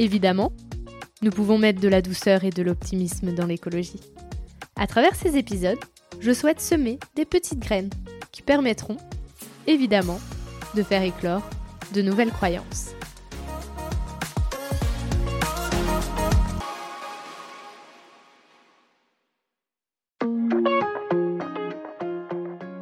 Évidemment, nous pouvons mettre de la douceur et de l'optimisme dans l'écologie. À travers ces épisodes, je souhaite semer des petites graines qui permettront, évidemment, de faire éclore de nouvelles croyances.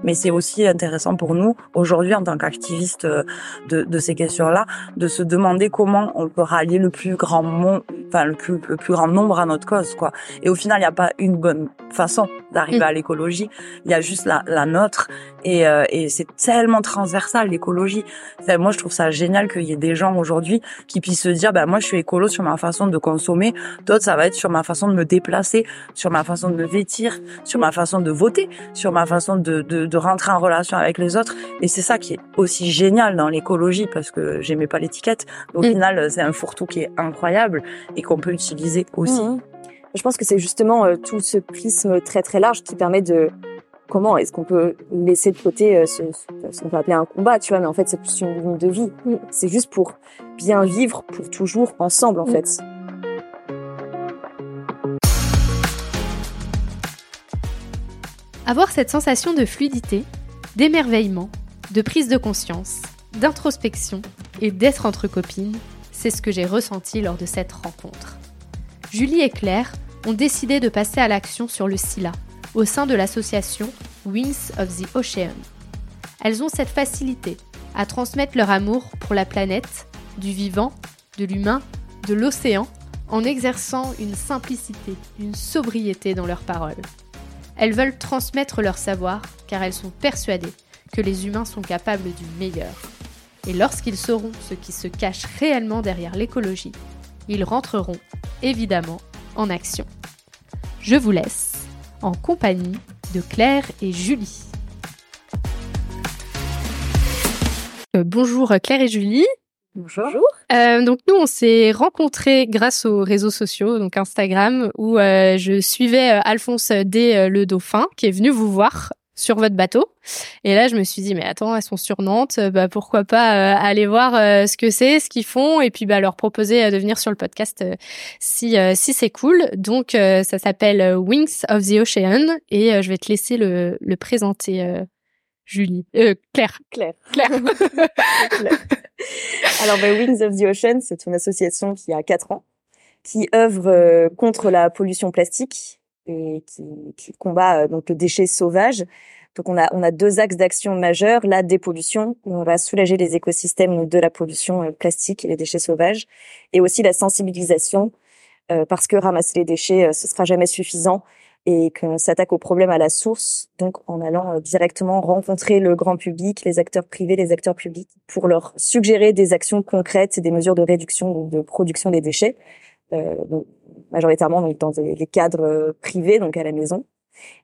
Mais c'est aussi intéressant pour nous aujourd'hui en tant qu'activistes euh, de, de, ces questions-là de se demander comment on peut rallier le plus grand monde, enfin le plus, le plus grand nombre à notre cause, quoi. Et au final, il n'y a pas une bonne façon d'arriver mm. à l'écologie. Il y a juste la, la nôtre et, euh, et c'est tellement transversal l'écologie. moi, je trouve ça génial qu'il y ait des gens aujourd'hui qui puissent se dire, ben moi, je suis écolo sur ma façon de consommer. D'autres, ça va être sur ma façon de me déplacer, sur ma façon de me vêtir, sur ma façon de voter, sur ma façon de, de, de rentrer en relation avec les autres. Et c'est ça qui est aussi génial dans l'écologie parce que j'aimais pas l'étiquette. Au mm. final, c'est un fourre-tout qui est incroyable et qu'on peut utiliser aussi. Mm. Je pense que c'est justement euh, tout ce prisme très très large qui permet de comment est-ce qu'on peut laisser de côté euh, ce, ce qu'on peut appeler un combat, tu vois, mais en fait c'est plus une ligne de vie. Mm. C'est juste pour bien vivre pour toujours ensemble en mm. fait. Avoir cette sensation de fluidité, d'émerveillement, de prise de conscience, d'introspection et d'être entre copines, c'est ce que j'ai ressenti lors de cette rencontre. Julie et Claire ont décidé de passer à l'action sur le SILA, au sein de l'association Wings of the Ocean. Elles ont cette facilité à transmettre leur amour pour la planète, du vivant, de l'humain, de l'océan, en exerçant une simplicité, une sobriété dans leurs paroles. Elles veulent transmettre leur savoir car elles sont persuadées que les humains sont capables du meilleur. Et lorsqu'ils sauront ce qui se cache réellement derrière l'écologie, ils rentreront, évidemment, en action. Je vous laisse en compagnie de Claire et Julie. Euh, bonjour Claire et Julie. Bonjour. Euh, donc nous, on s'est rencontrés grâce aux réseaux sociaux, donc Instagram, où euh, je suivais Alphonse D. le Dauphin, qui est venu vous voir sur votre bateau. Et là, je me suis dit, mais attends, elles sont sur Nantes, bah pourquoi pas aller voir ce que c'est, ce qu'ils font, et puis bah leur proposer de venir sur le podcast si si c'est cool. Donc ça s'appelle Wings of the Ocean, et je vais te laisser le, le présenter. Julie, Claire, Claire, Claire. Alors, bah, Wings of the Ocean, c'est une association qui a quatre ans, qui œuvre contre la pollution plastique qui, qui combat donc le déchet sauvage. Donc on a on a deux axes d'action majeurs. La dépollution, on va soulager les écosystèmes de la pollution plastique et les déchets sauvages, et aussi la sensibilisation parce que ramasser les déchets ce sera jamais suffisant et qu'on s'attaque au problème à la source, donc en allant euh, directement rencontrer le grand public, les acteurs privés, les acteurs publics, pour leur suggérer des actions concrètes et des mesures de réduction ou de production des déchets, euh, majoritairement donc, dans les cadres euh, privés, donc à la maison.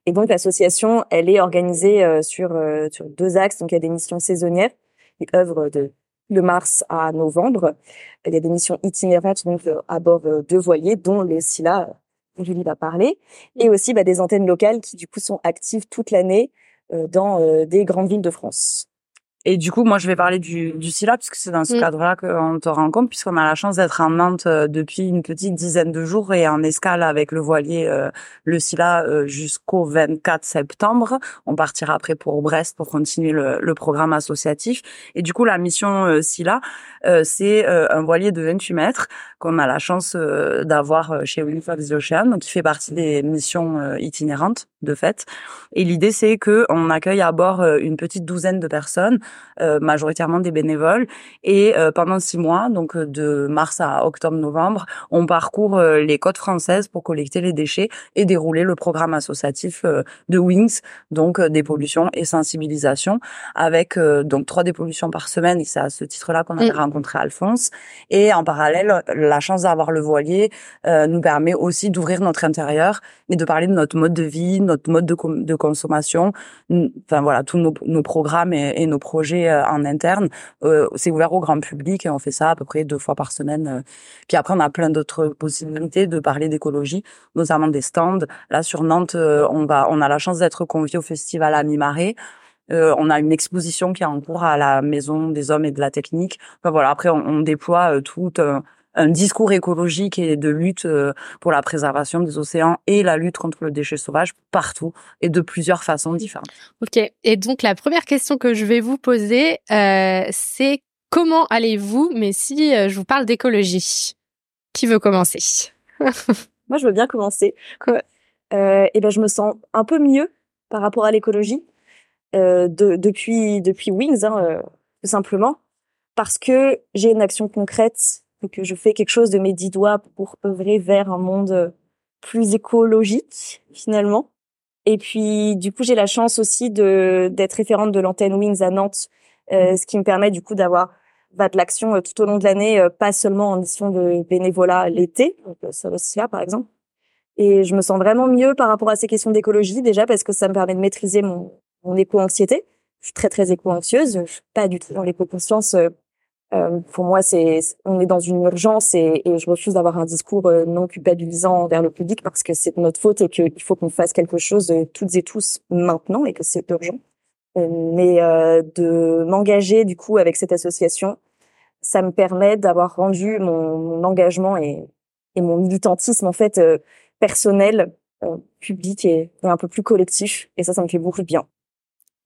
Et donc l'association, elle est organisée euh, sur sur deux axes. Donc il y a des missions saisonnières qui œuvrent de de mars à novembre. Il y a des missions itinérantes donc à bord de voiliers, dont les SILA Julie va parler, et aussi bah, des antennes locales qui du coup sont actives toute l'année euh, dans euh, des grandes villes de France. Et du coup, moi, je vais parler du, du SILA, puisque c'est dans ce mm. cadre-là qu'on te rencontre, puisqu'on a la chance d'être en Nantes euh, depuis une petite dizaine de jours et en escale avec le voilier, euh, le SILA, euh, jusqu'au 24 septembre. On partira après pour Brest pour continuer le, le programme associatif. Et du coup, la mission SILA, c'est un voilier de 28 mètres qu'on a la chance d'avoir chez Wind of the Ocean, donc qui fait partie des missions itinérantes de fait. Et l'idée, c'est que on accueille à bord euh, une petite douzaine de personnes, euh, majoritairement des bénévoles, et euh, pendant six mois, donc de mars à octobre-novembre, on parcourt les côtes françaises pour collecter les déchets et dérouler le programme associatif de Wings, donc des pollutions et sensibilisation, avec donc trois dépollutions par semaine. Et c'est à ce titre-là qu'on a mm. rencontré Alphonse. Et en parallèle, la chance d'avoir le voilier nous permet aussi d'ouvrir notre intérieur et de parler de notre mode de vie, notre mode de, de consommation, enfin voilà, tous nos, nos programmes et, nos projets euh, en interne, euh, c'est ouvert au grand public et on fait ça à peu près deux fois par semaine. Euh. Puis après, on a plein d'autres possibilités de parler d'écologie, notamment des stands. Là, sur Nantes, on va, on a la chance d'être convié au festival à mi-marée. on a une exposition qui est en cours à la Maison des Hommes et de la Technique. Enfin, voilà. Après, on, on déploie tout un discours écologique et de lutte euh, pour la préservation des océans et la lutte contre le déchet sauvage partout et de plusieurs façons différentes. Ok. Et donc la première question que je vais vous poser, euh, c'est comment allez-vous Mais si euh, je vous parle d'écologie, qui veut commencer? Moi, je veux bien commencer. Euh, et ben, je me sens un peu mieux par rapport à l'écologie euh, de, depuis depuis Wings, hein, tout simplement, parce que j'ai une action concrète que je fais quelque chose de mes dix doigts pour œuvrer vers un monde plus écologique finalement. Et puis du coup j'ai la chance aussi de d'être référente de l'antenne Wings à Nantes, euh, mmh. ce qui me permet du coup d'avoir bah, de l'action euh, tout au long de l'année, euh, pas seulement en mission de bénévolat l'été, donc ça aussi là par exemple. Et je me sens vraiment mieux par rapport à ces questions d'écologie déjà parce que ça me permet de maîtriser mon, mon éco-anxiété. Je suis très très éco-anxieuse, je suis pas du tout dans l'éco-conscience euh, pour moi, c'est on est dans une urgence et, et je refuse d'avoir un discours euh, non culpabilisant envers le public parce que c'est notre faute et qu'il faut qu'on fasse quelque chose euh, toutes et tous maintenant et que c'est urgent. mais de m'engager du coup avec cette association, ça me permet d'avoir rendu mon, mon, engagement et, et mon militantisme en fait personnel, public et, et un peu plus collectif. Et ça, ça me fait beaucoup de bien.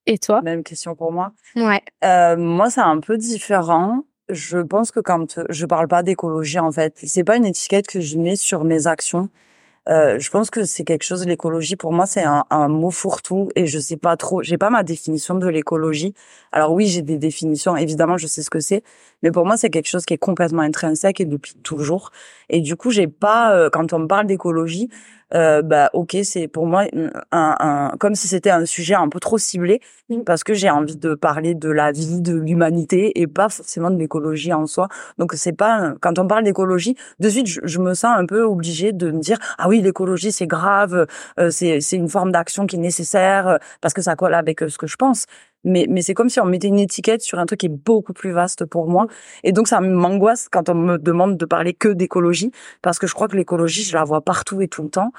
Et toi? Même question pour moi. Ouais. Euh, moi, c'est un peu différent. Je pense que quand je parle pas d'écologie, en fait, c'est pas une étiquette que je mets sur mes actions. Euh, je pense que c'est quelque chose. L'écologie, pour moi, c'est un, mot fourre-tout et je sais pas trop. J'ai pas ma définition de l'écologie. Alors oui, j'ai des définitions. Évidemment, je sais ce que c'est, mais pour moi, c'est quelque chose qui est complètement intrinsèque et depuis toujours. Et du coup, j'ai pas. Euh, quand on me parle d'écologie, euh, bah ok c'est pour moi un, un, comme si c'était un sujet un peu trop ciblé mmh. parce que j'ai envie de parler de la vie de l'humanité et pas forcément de l'écologie en soi donc c'est pas quand on parle d'écologie de suite je, me sens un peu obligée de me dire ah oui l'écologie c'est grave euh, c'est c'est une forme d'action qui est nécessaire euh, parce que ça colle avec euh, ce que je pense mais mais c'est comme si on mettait une étiquette sur un truc qui est beaucoup plus vaste pour moi et donc ça m'angoisse quand on me demande de parler que d'écologie parce que je crois que l'écologie je la vois partout et tout le temps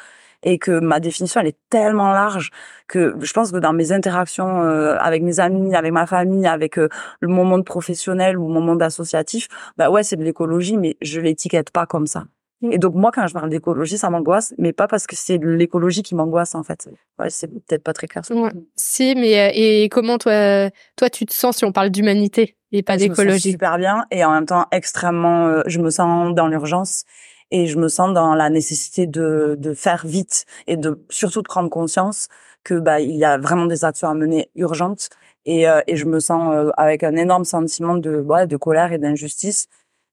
et que ma définition elle est tellement large que je pense que dans mes interactions euh, avec mes amis, avec ma famille, avec euh, mon monde professionnel ou mon monde associatif, bah ouais c'est de l'écologie mais je l'étiquette pas comme ça. Et donc moi, quand je parle d'écologie, ça m'angoisse, mais pas parce que c'est l'écologie qui m'angoisse en fait. Ouais, c'est peut-être pas très clair. Ouais. Si, mais euh, et comment toi, toi, tu te sens si on parle d'humanité et pas d'écologie? Super bien, et en même temps extrêmement. Euh, je me sens dans l'urgence et je me sens dans la nécessité de de faire vite et de surtout de prendre conscience que bah il y a vraiment des actions à mener urgentes et euh, et je me sens avec un énorme sentiment de ouais, de colère et d'injustice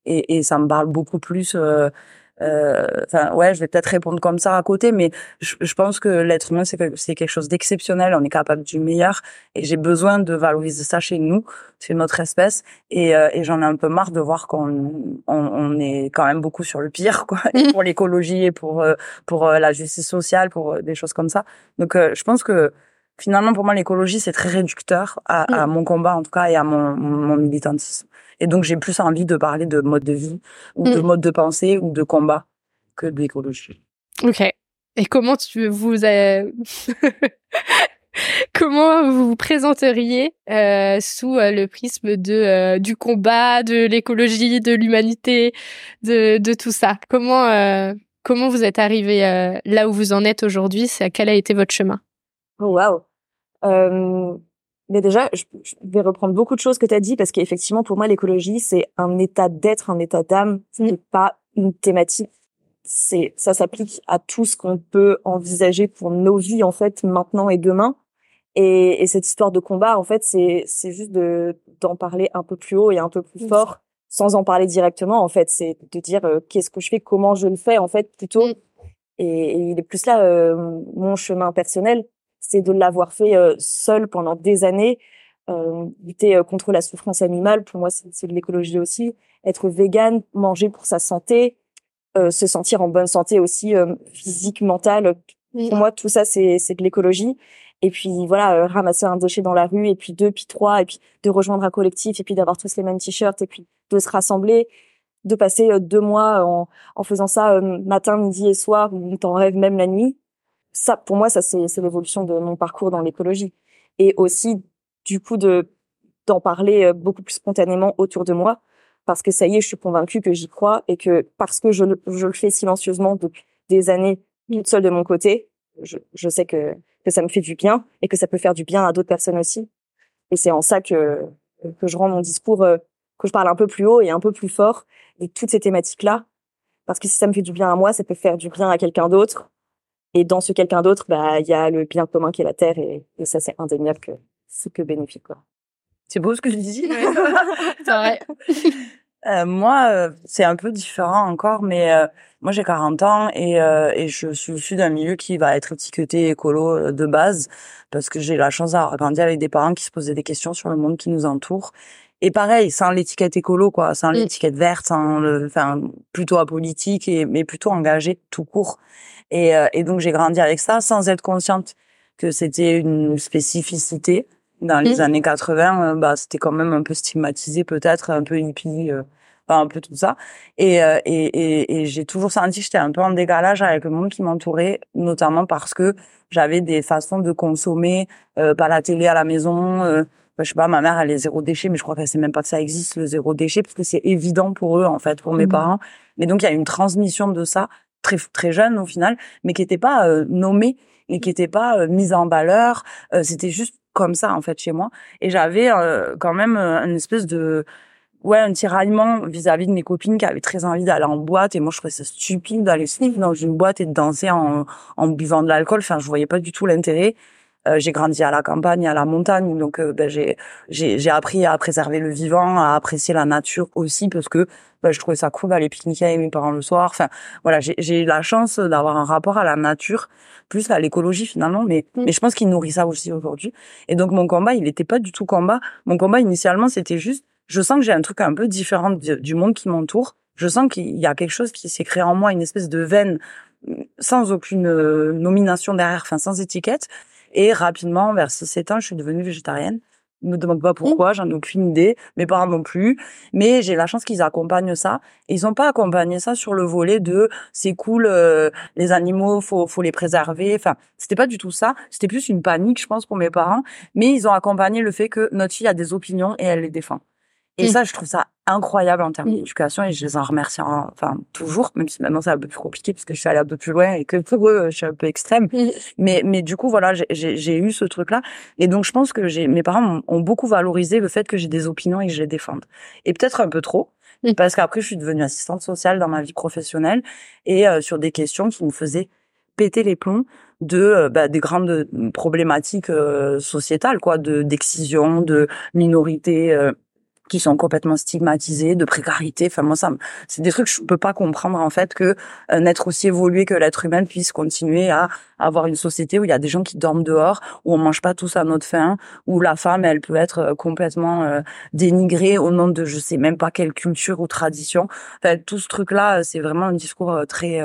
et, et ça me parle beaucoup plus euh, enfin, ouais, je vais peut-être répondre comme ça à côté, mais je, je pense que l'être humain, c'est quelque chose d'exceptionnel. On est capable du meilleur, et j'ai besoin de valoriser ça chez nous, c'est notre espèce. Et, euh, et j'en ai un peu marre de voir qu'on on, on, est quand même beaucoup sur le pire, quoi, et pour l'écologie et pour euh, pour la justice sociale, pour des choses comme ça. Donc, je pense que finalement, pour moi, l'écologie, c'est très réducteur à, à, mon combat, en tout cas, et à mon, mon militantisme. Et donc, j'ai plus envie de parler de mode de vie, ou de mm. mode de pensée, ou de combat, que d'écologie. Ok. Et comment tu vous... Euh... comment vous vous présenteriez euh, sous euh, le prisme de euh, du combat, de l'écologie, de l'humanité, de, de tout ça? Comment euh, comment vous êtes arrivé là où vous en êtes aujourd'hui? Quel a été votre chemin? Oh waouh mais déjà, je, vais reprendre beaucoup de choses que tu as dit parce qu'effectivement, pour moi, l'écologie, c'est un état d'être, un état d'âme, ce n'est pas une thématique c'est ça s'applique à tout ce qu'on peut envisager pour nos vies en fait maintenant et demain. Et, et cette histoire de combat, en fait, c'est c'est juste de d'en parler un peu plus haut et un peu plus fort, sans en parler directement. En fait, c'est de dire euh, qu'est-ce que je fais, comment je le fais, en fait, plutôt. Mm. Et, il est plus là euh, mon chemin personnel, c'est de l'avoir fait euh, seul pendant des années. lutter contre la souffrance animale, pour moi, c'est de l'écologie aussi. Être vegan, manger pour sa santé, se sentir en bonne santé aussi physique, mentale. Pour moi, tout ça, c'est c'est de l'écologie et puis voilà euh, ramasser un déchet dans la rue et puis deux puis trois et puis de rejoindre un collectif et puis d'avoir tous les mêmes t-shirts et puis de se rassembler de passer euh, deux mois en, en faisant ça euh, matin midi et soir ou t'en rêves même la nuit ça pour moi ça c'est l'évolution de mon parcours dans l'écologie et aussi du coup de d'en parler beaucoup plus spontanément autour de moi parce que ça y est je suis convaincue que j'y crois et que parce que je, je le fais silencieusement depuis des années toute seule de mon côté je, je sais que que ça me fait du bien et que ça peut faire du bien à d'autres personnes aussi. Et c'est en ça que que je rends mon discours, euh, que je parle un peu plus haut et un peu plus fort de toutes ces thématiques-là, parce que si ça me fait du bien à moi, ça peut faire du bien à quelqu'un d'autre. Et dans ce quelqu'un d'autre, bah il y a le bien commun qui est la terre et, et ça c'est indéniable que c'est que bénéfique quoi. C'est beau ce que je dis. c'est vrai. Euh, moi, euh, c'est un peu différent encore, mais euh, moi j'ai 40 ans et, euh, et je suis issu d'un milieu qui va être étiqueté écolo de base parce que j'ai la chance d'avoir grandi avec des parents qui se posaient des questions sur le monde qui nous entoure. Et pareil, sans l'étiquette écolo, quoi, sans mm. l'étiquette verte, sans le, enfin, plutôt apolitique et mais plutôt engagé tout court. Et, et donc j'ai grandi avec ça sans être consciente que c'était une spécificité dans les mmh. années 80, euh, bah, c'était quand même un peu stigmatisé, peut-être un peu hippie, euh, un peu tout ça. Et, euh, et, et, et j'ai toujours senti que j'étais un peu en décalage avec le monde qui m'entourait, notamment parce que j'avais des façons de consommer, euh, pas la télé à la maison. Euh, bah, je sais pas, ma mère elle est zéro déchet, mais je crois qu'elle sait même pas que ça existe le zéro déchet parce que c'est évident pour eux en fait, pour mes mmh. parents. Mais donc il y a une transmission de ça très très jeune au final, mais qui était pas euh, nommée et qui était pas mise en valeur. C'était juste comme ça en fait chez moi. Et j'avais euh, quand même euh, une espèce de ouais un tiraillement vis-à-vis de mes copines qui avaient très envie d'aller en boîte. Et moi je trouvais ça stupide d'aller sniff dans une boîte et de danser en, en buvant de l'alcool. Enfin je voyais pas du tout l'intérêt. euh, j'ai grandi à la campagne, à la montagne, donc ben, j'ai j'ai appris à préserver le vivant, à apprécier la nature aussi parce que ben, je trouvais ça cool d'aller pique-niquer avec mes parents le soir. Enfin voilà, j'ai eu la chance d'avoir un rapport à la nature plus à l'écologie finalement, mais mm. mais je pense qu'il nourrit ça aussi aujourd'hui. Et donc mon combat, il n'était pas du tout combat. Mon combat initialement, c'était juste, je sens que j'ai un truc un peu différent du monde qui m'entoure. Je sens qu'il y a quelque chose qui s'est créé en moi, une espèce de veine sans aucune euh, nomination derrière, enfin sans étiquette. Et rapidement, vers 6-7 ans, je suis devenue végétarienne me demande pas pourquoi, j'en ai aucune idée, mes parents non plus, mais j'ai la chance qu'ils accompagnent ça. Et ils ont pas accompagné ça sur le volet de c'est cool, euh, les animaux, faut faut les préserver. Enfin, c'était pas du tout ça. C'était plus une panique, je pense, pour mes parents. Mais ils ont accompagné le fait que notre fille a des opinions et elle les défend. Et mmh. ça, je trouve ça incroyable en termes mmh. d'éducation et je les en remercie enfin toujours, même si maintenant c'est un peu plus compliqué parce que je suis allée un peu plus loin et que pour eux, je suis un peu extrême. Mmh. Mais mais du coup, voilà, j'ai eu ce truc-là et donc je pense que j'ai mes parents ont, beaucoup valorisé le fait que j'ai des opinions et que je les défende. Et peut-être un peu trop. Parce qu'après, je suis devenue assistante sociale dans ma vie professionnelle et euh, sur des questions qui me faisaient péter les plombs de euh, bah, des grandes problématiques euh, sociétales quoi de d'excision de minorités qui sont complètement stigmatisés, de précarité. Enfin moi ça, c'est des trucs que je peux pas comprendre en fait que euh, être aussi évolué que l'être humain puisse continuer à avoir une société où il y a des gens qui dorment dehors, où on mange pas tous à notre faim, où la femme elle peut être euh, complètement euh, dénigrée au nom de je sais même pas quelle culture ou tradition. Enfin tout ce truc là, c'est vraiment un discours très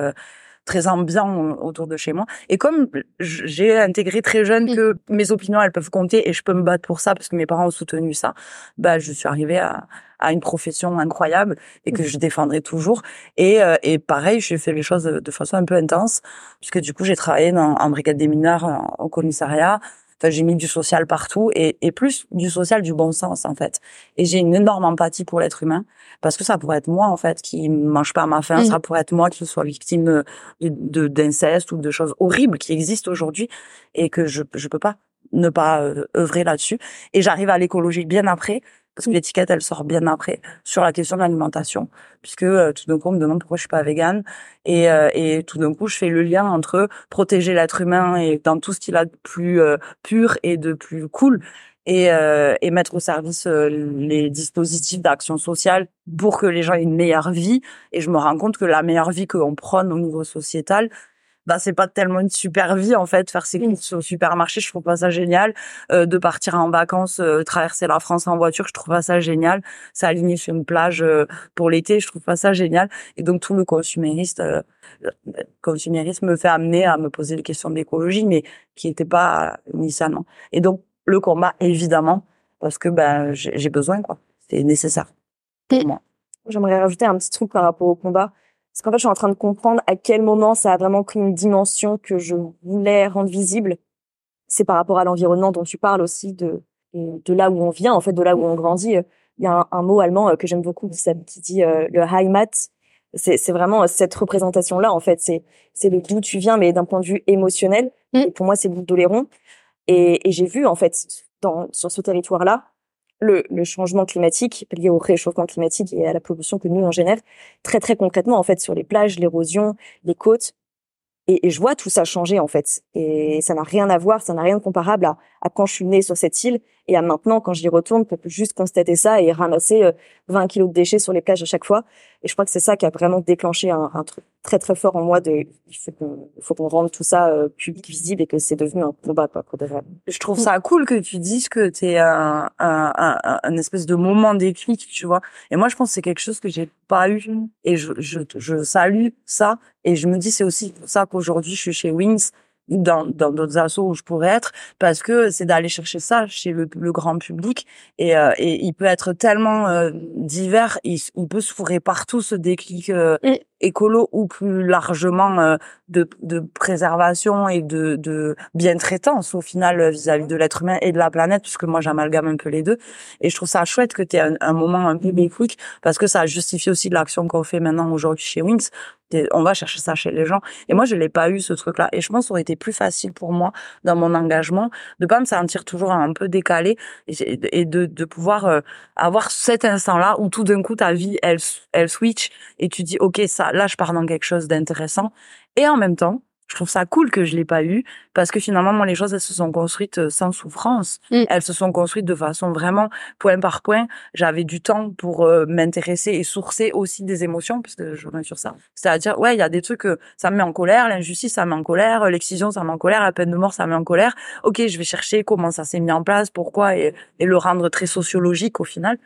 très ambiant autour de chez moi. Et comme j'ai intégré très jeune mmh. que mes opinions elles peuvent compter et je peux me battre pour ça parce que mes parents ont soutenu ça, bah je suis arrivée à, à une profession incroyable et que mmh. je défendrai toujours. Et, euh, et pareil, j'ai fait les choses de, façon un peu intense puisque du coup j'ai travaillé dans, en brigade des mineurs au commissariat j'ai mis du social partout et, et plus du social du bon sens en fait. Et j'ai une énorme empathie pour l'être humain parce que ça pourrait être moi en fait qui mange pas à ma faim, ça mm. pourrait être moi qui sois victime de d'inceste ou de choses horribles qui existent aujourd'hui et que je je peux pas ne pas euh, œuvrer là-dessus. Et j'arrive à l'écologie bien après parce que l'étiquette elle sort bien après sur la question de l'alimentation puisque euh, tout d'un coup on me demande pourquoi je suis pas végane. Et, euh, et tout d'un coup je fais le lien entre protéger l'être humain et dans tout ce qu'il a de plus euh, pur et de plus cool et, et mettre au service les dispositifs d'action sociale pour que les gens aient une meilleure vie. Et je me rends compte que la meilleure vie qu'on prône au niveau sociétal bah c'est pas tellement une super vie en fait faire ses courses au supermarché je trouve pas ça génial. Euh, de partir en vacances euh, traverser la France en voiture je trouve pas ça génial. S'aligner sur une plage euh, pour l'été je trouve pas ça génial. Et donc tout le consumériste consumérisme me fait amener à me poser des questions d'écologie mais qui n'étaient pas initialement et donc le combat évidemment parce que ben j'ai besoin quoi. C'est nécessaire pour moi. j'aimerais rajouter un petit truc par rapport au combat parce qu'en fait, je suis en train de comprendre à quel moment ça a vraiment pris une dimension que je voulais rendre visible. C'est par rapport à l'environnement dont tu parles aussi, de, de là où on vient, en fait, de là où on grandit. Il y a un, mot allemand euh, que j'aime beaucoup qui dit euh, le Heimat. C'est vraiment cette représentation-là, en fait. C'est c'est le d'où tu viens, mais d'un point de vue émotionnel. Mm. Et pour moi, c'est le d'Oléron. Et, et j'ai vu, en fait, dans, sur ce territoire-là, le, le, changement climatique lié au réchauffement climatique et à la pollution que nous on génère très très concrètement en fait sur les plages, l'érosion, les côtes. Et, je vois tout ça changer en fait. Et ça n'a rien à voir, ça n'a rien de comparable à, à, quand je suis née sur cette île et à maintenant quand j'y retourne, pour juste constater ça et ramasser 20 euh, kilos de déchets sur les plages à chaque fois. Et je crois que c'est ça qui a vraiment déclenché un, truc très très fort en moi de il faut qu'on rende tout ça euh, public visible et que c'est devenu un combat quoi. Je trouve ça cool que tu dises que t'es un, un espèce de moment déclic, tu vois. Et moi je pense que c'est quelque chose que j'ai pas eu et je, je je salue ça et je me dis c'est aussi pour ça qu'aujourd'hui je suis chez Wings dans dans d'autres assos où je pourrais être parce que c'est d'aller chercher ça chez le, le grand public et, euh, et il peut être tellement euh, divers il, il, peut se fourrer partout ce déclic euh, écolo ou plus largement euh, de, de préservation et de, de bien-traitance au final vis-à-vis de l'être humain et de la planète puisque moi j'amalgame un peu les deux et je trouve ça chouette que tu aies un, un, moment un peu béquique parce que ça justifie aussi l'action qu'on fait maintenant aujourd'hui chez Wings on va chercher ça chez les gens. Et moi, je l'ai pas eu ce truc-là. Et je pense que ça aurait été plus facile pour moi dans mon engagement de pas me sentir toujours un peu décalé et, de, de pouvoir euh, avoir cet instant-là où tout d'un coup ta vie elle elle switch et tu dis ok ça là je pars dans quelque chose d'intéressant. Et en même temps je trouve ça cool que je l'ai pas eu parce que finalement moi les choses elles se sont construites euh, sans souffrance. Mm. elles se sont construites de façon vraiment point par point. J'avais du temps pour euh, m'intéresser et sourcer aussi des émotions parce que je reviens sur ça. C'est-à-dire ouais il y a des trucs que ça me met en colère l'injustice ça me met en colère l'excision ça me met en colère la peine de mort ça me met en colère. Ok je vais chercher comment ça s'est mis en place pourquoi et, et le rendre très sociologique au final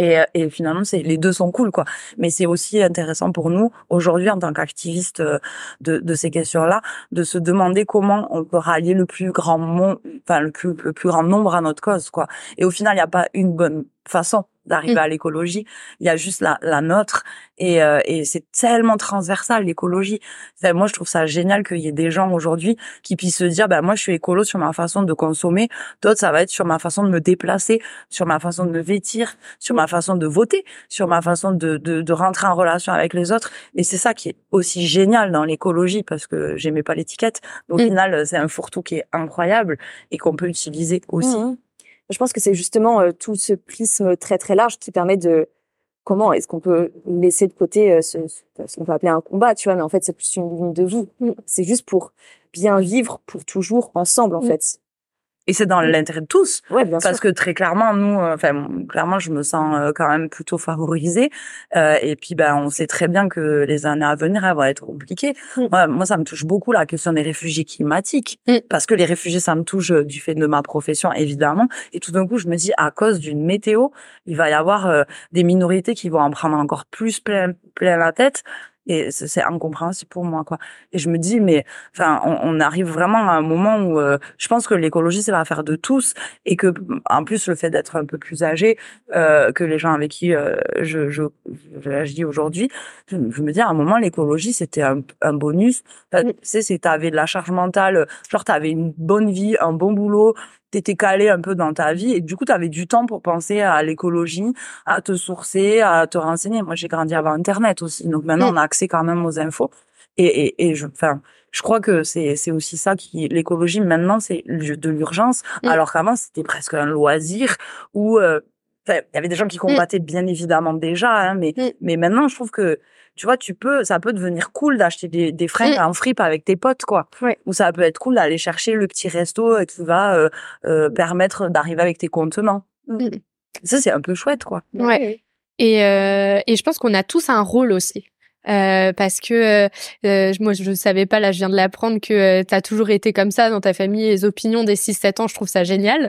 et, euh, et finalement, c'est les deux sont cool, quoi. Mais c'est aussi intéressant pour nous aujourd'hui en tant qu'activistes euh, de, de ces questions-là, de se demander comment on peut rallier le plus grand monde, enfin le plus, le plus grand nombre à notre cause, quoi. Et au final, il n'y a pas une bonne façon d'arriver mmh. à l'écologie. Il y a juste la, la nôtre et, euh, et c'est tellement transversal l'écologie. moi, je trouve ça génial qu'il y ait des gens aujourd'hui qui puissent se dire, ben moi, je suis écolo sur ma façon de consommer. D'autres, ça va être sur ma façon de me déplacer, sur ma façon de me vêtir, sur ma façon de voter, sur ma façon de, de, de rentrer en relation avec les autres. Et c'est ça qui est aussi génial dans l'écologie parce que j'aimais pas l'étiquette. Au mmh. final, c'est un fourre-tout qui est incroyable et qu'on peut utiliser aussi. Mmh. Je pense que c'est justement euh, tout ce prisme très très large qui permet de comment est-ce qu'on peut laisser de côté euh, ce, ce qu'on peut appeler un combat, tu vois, mais en fait c'est plus une ligne de vie. Mm. C'est juste pour bien vivre pour toujours ensemble en mm. fait. Et c'est dans l'intérêt de tous. Ouais, bien parce que très clairement, nous, euh, enfin, clairement, je me sens euh, quand même plutôt favorisée. Euh, et puis, ben, on sait très bien que les années à venir, elles vont être compliquées. Mm. Moi, ça me touche beaucoup la question des réfugiés climatiques, mm. parce que les réfugiés, ça me touche du fait de ma profession, évidemment. Et tout d'un coup, je me dis, à cause d'une météo, il va y avoir des minorités qui vont en prendre encore plus plein, plein la tête et c'est incompréhensible pour moi quoi. Et je me dis mais enfin on, on arrive vraiment à un moment où euh, je pense que l'écologie c'est l'affaire de tous et que en plus le fait d'être un peu plus âgé euh, que les gens avec qui euh, je je j'agis aujourd'hui je, me dis à un moment l'écologie c'était un, un, bonus. Enfin, tu sais c'est t'avais de la charge mentale genre t'avais une bonne vie un bon boulot t'étais calé un peu dans ta vie et du coup tu avais du temps pour penser à l'écologie, à te sourcer, à te renseigner. Moi j'ai grandi avant internet aussi, donc maintenant on a accès quand même aux infos. Et, et, et je, enfin, je crois que c'est c'est aussi ça qui l'écologie maintenant c'est de l'urgence, alors qu'avant c'était presque un loisir où euh, il y avait des gens qui combattaient bien évidemment déjà, hein, mais mais maintenant je trouve que tu vois, tu peux, ça peut devenir cool d'acheter des, des fringues Mm. en fripe avec tes potes, quoi. Ou ça peut être cool d'aller chercher le petit resto qui va euh, euh, permettre d'arriver avec tes contenants. Mm. Ça, c'est un peu chouette, quoi. Ouais. Et, euh, et je pense qu'on a tous un rôle aussi. Euh, parce que euh, euh, moi je savais pas là je viens de l'apprendre que tu as toujours été comme ça dans ta famille les opinions des 6 7 ans je trouve ça génial.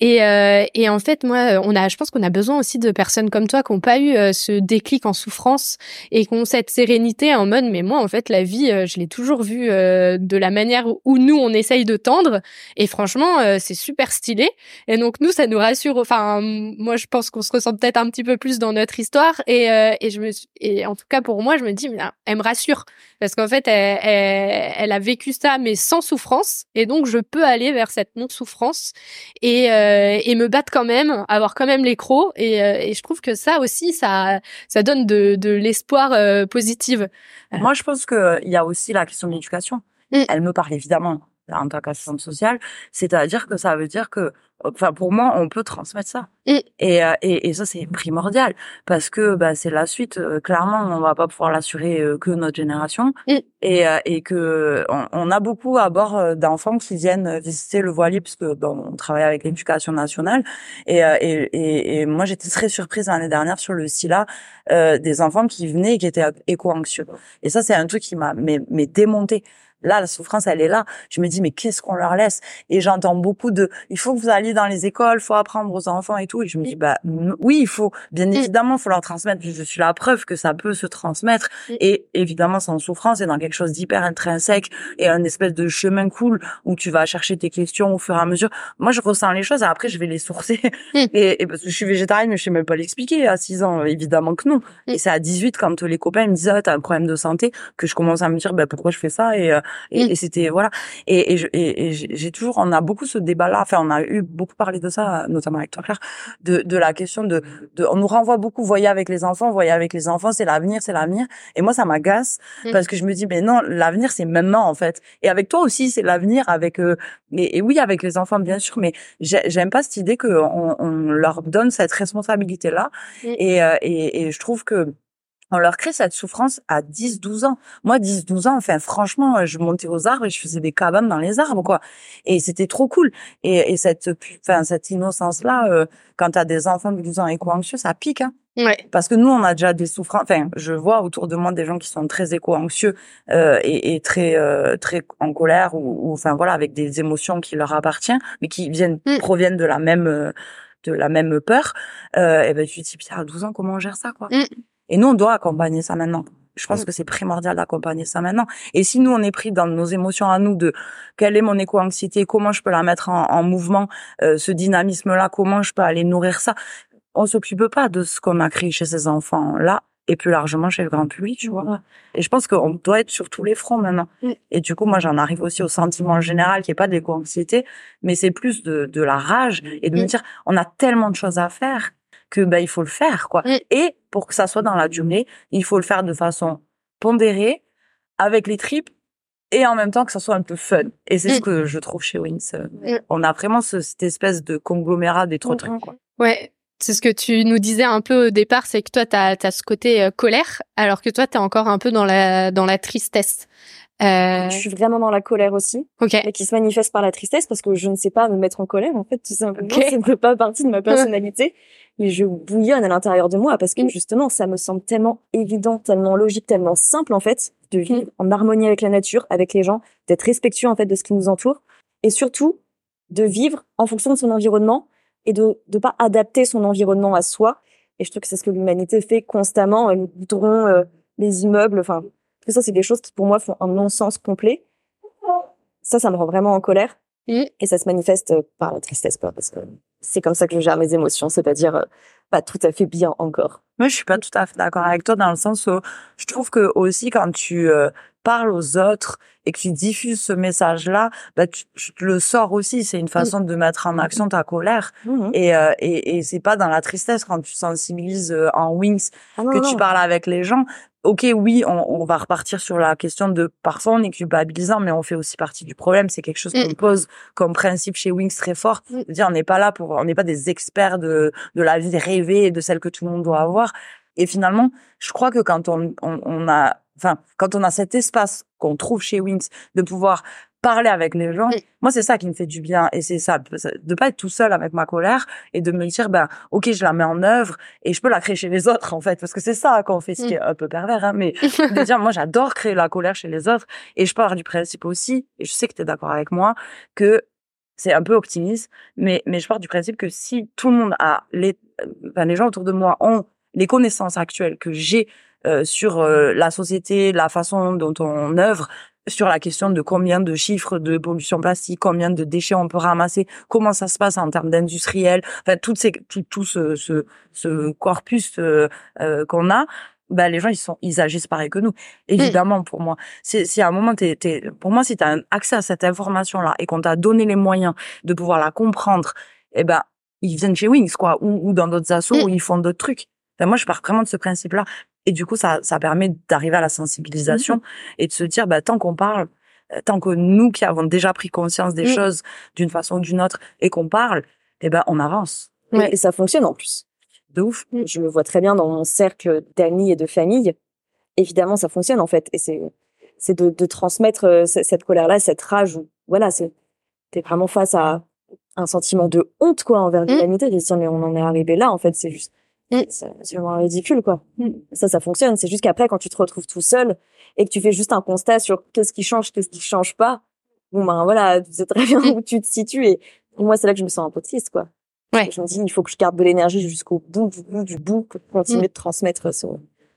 Et euh, et en fait moi on a je pense qu'on a besoin aussi de personnes comme toi qui ont pas eu euh, ce déclic en souffrance et qui ont cette sérénité en mode mais moi en fait la vie euh, je l'ai toujours vue euh, de la manière où nous on essaye de tendre. Et franchement euh, c'est super stylé. Et donc nous ça nous rassure. Enfin moi je pense qu'on se ressent peut-être un petit peu plus dans notre histoire. Et euh, et je me et en tout cas pour moi je me dis mais, elle me rassure. Parce qu'en fait elle, elle, elle a vécu ça mais sans souffrance. Et donc je peux aller vers cette non souffrance et euh, et me battre quand même avoir quand même les crocs. Et, euh, et je trouve que ça aussi ça ça donne de de l'espoir euh, positive. Moi, je pense que il y a aussi la question de l'éducation. Mm. Elle me parle évidemment en tant qu'assistante sociale, c'est-à-dire que ça veut dire que, enfin, pour moi, on peut transmettre ça. Mm. Et, euh, et, et ça, c'est primordial parce que bah, c'est la suite. euh, clairement, on va pas pouvoir l'assurer euh, que notre génération. Et, euh, et que on, on a beaucoup à bord d'enfants qui viennent visiter le voilier puisque bon, on travaille avec l'éducation nationale. Et, euh, et, et, et moi, j'étais très surprise l'année dernière sur le SILA euh, des enfants qui venaient et qui étaient éco-anxieux. Et ça, c'est un truc qui m'a mais, mais démonté. Là, la souffrance, elle est là. Je me dis, mais qu'est-ce qu'on leur laisse? Et j'entends beaucoup de, il faut que vous alliez dans les écoles, faut apprendre aux enfants et tout. Et je me dis, bah oui, il faut, bien Mm. évidemment, faut leur transmettre. Je suis la preuve que ça peut se transmettre. Et évidemment, sans souffrance, et dans quelque chose d'hyper intrinsèque et un espèce de chemin cool où tu vas chercher tes questions au fur et à mesure. Moi, je ressens les choses et après, je vais les sourcer. Et, et parce que je suis végétarienne, mais je sais même pas l'expliquer. À 6 ans, évidemment que non. Et c'est à 18, quand les copains me disent, ah, t'as un problème de santé, que je commence à me dire, bah, pourquoi je fais ça? Et, euh, et, Mm. et c'était, voilà. Et, et, et, et j'ai toujours, on a beaucoup ce débat-là. Enfin, on a eu beaucoup parlé de ça, notamment avec toi, Claire, de, de la question de, de, on nous renvoie beaucoup, voyez avec les enfants, voyez avec les enfants, c'est l'avenir, c'est l'avenir. Et moi, ça m'agace Mm. parce que je me dis, mais non, l'avenir, c'est maintenant, en fait. Et avec toi aussi, c'est l'avenir avec, euh, et, et oui, avec les enfants, bien sûr, mais j'ai- j'aime pas cette idée qu'on on leur donne cette responsabilité-là. Mm. Et, euh, et, et je trouve que, on leur crée cette souffrance à 10, 12 ans. Moi, 10, 12 ans, enfin, franchement, je montais aux arbres et je faisais des cabanes dans les arbres, quoi. Et c'était trop cool. Et, et cette, enfin, cette innocence-là, euh, quand t'as des enfants de 12 ans éco-anxieux, ça pique, hein. ouais Parce que nous, on a déjà des souffrances. Enfin, je vois autour de moi des gens qui sont très éco-anxieux euh, et, et très euh, très en colère ou, ou, enfin voilà, avec des émotions qui leur appartiennent, mais qui viennent Mm. proviennent de la même euh, de la même peur. Euh, et ben tu te dis à 12 ans, comment on gère ça quoi? Mm. Et nous, on doit accompagner ça maintenant. Je pense Mm. que c'est primordial d'accompagner ça maintenant. Et si nous, on est pris dans nos émotions à nous de quelle est mon éco-anxiété, comment je peux la mettre en, en mouvement, euh, ce dynamisme-là, comment je peux aller nourrir ça, on s'occupe pas de ce qu'on a créé chez ces enfants-là et plus largement chez le grand public, tu vois. Et je pense qu'on doit être sur tous les fronts maintenant. Mm. Et du coup, moi, j'en arrive aussi au sentiment général qui est pas de l'éco-anxiété, mais c'est plus de, de la rage et de me Mm. dire, on a tellement de choses à faire que ben il faut le faire, quoi. Mm. Et pour que ça soit dans la durée, il faut le faire de façon pondérée, avec les tripes et en même temps que ça soit un peu fun. Et c'est ce Mm. que je trouve chez Wings. Mm. On a vraiment ce- cette espèce de conglomérat des trois trucs. Quoi. Ouais, c'est ce que tu nous disais un peu au départ, c'est que toi, tu as, ce côté euh, colère, alors que toi, tu es encore un peu dans la, dans la tristesse. Euh, Je suis vraiment dans la colère aussi, ok. mais qui se manifeste par la tristesse parce que je ne sais pas me mettre en colère, en fait, tout simplement. Ça ne fait pas partie de ma personnalité. Et je bouillonne à l'intérieur de moi parce que Mm. justement, ça me semble tellement évident, tellement logique, tellement simple, en fait, de vivre en harmonie avec la nature, avec les gens, d'être respectueux, en fait, de ce qui nous entoure. Et surtout, de vivre en fonction de son environnement et de ne pas adapter son environnement à soi. Et je trouve que c'est ce que l'humanité fait constamment. Les goudrons, euh, les immeubles, enfin, tout ça, c'est des choses qui, pour moi, font un non-sens complet. Ça, ça me rend vraiment en colère. Et ça se manifeste euh, par la tristesse, quoi, parce que c'est comme ça que je gère mes émotions, c'est-à-dire euh, pas tout à fait bien encore. Moi, je suis pas tout à fait d'accord avec toi dans le sens où je trouve que aussi quand tu euh, parles aux autres et que tu diffuses ce message-là, bah tu, tu le sors aussi. C'est une façon de mettre en action ta colère. Mhm. Et, euh, et, et c'est pas dans la tristesse quand tu sensibilises en wings Ah non, que non. tu parles avec les gens. Ok, oui, on, on, va repartir sur la question de parfois on est culpabilisant, mais on fait aussi partie du problème. C'est quelque chose qu'on mm. pose comme principe chez Wings très fort. Mm. dire on n'est pas là pour, on n'est pas des experts de, de la vie rêvée et de celle que tout le monde doit avoir. Et finalement, je crois que quand on, on, on a, enfin, quand on a cet espace qu'on trouve chez Wings de pouvoir parler avec les gens. Moi, c'est ça qui me fait du bien. Et c'est ça, de pas être tout seul avec ma colère et de me dire, ben, ok, je la mets en œuvre et je peux la créer chez les autres, en fait. Parce que c'est ça qu'on fait, ce qui est un peu pervers, hein, mais de dire, moi, j'adore créer la colère chez les autres. Et je pars du principe aussi, et je sais que tu es d'accord avec moi, que c'est un peu optimiste, mais, mais je pars du principe que si tout le monde a les, enfin, les gens autour de moi ont les connaissances actuelles que j'ai euh, sur euh, la société, la façon dont on œuvre, sur la question de combien de chiffres de pollution plastique, combien de déchets on peut ramasser, comment ça se passe en termes d'industriel, enfin tout, ces, tout, tout ce, ce, ce corpus euh, euh, qu'on a, ben, les gens ils sont ils agissent pareil que nous. Évidemment pour moi c'est si à un moment t'es, t'es pour moi si tu as accès à cette information là et qu'on t'a donné les moyens de pouvoir la comprendre eh ben ils viennent chez Wings quoi ou, ou dans d'autres assos mmh. où ils font d'autres trucs. Enfin, moi je pars vraiment de ce principe là et du coup, ça, ça permet d'arriver à la sensibilisation mmh et de se dire, bah, tant qu'on parle, euh, tant que nous qui avons déjà pris conscience des mmh. choses d'une façon ou d'une autre et qu'on parle, eh ben, on avance. Et ça fonctionne en plus. De ouf. Mmh. Je me vois très bien dans mon cercle d'amis et de famille. Évidemment, ça fonctionne en fait. Et c'est, c'est de, de transmettre euh, cette colère-là, cette rage. Voilà, c'est, t'es vraiment face à un sentiment de honte, quoi, envers l'humanité. De dire, mais on en est arrivé là, en fait, c'est juste. C'est vraiment ridicule, quoi. Mm. Ça, ça fonctionne. C'est juste qu'après, quand tu te retrouves tout seul et que tu fais juste un constat sur qu'est-ce qui change, qu'est-ce qui change pas, bon, ben voilà, tu sais très bien mm. où tu te situes. Et moi, c'est là que je me sens un peu triste, quoi. Ouais. Je me dis, il faut que je garde de l'énergie jusqu'au bout, du bout, du bout, pour continuer de transmettre ce,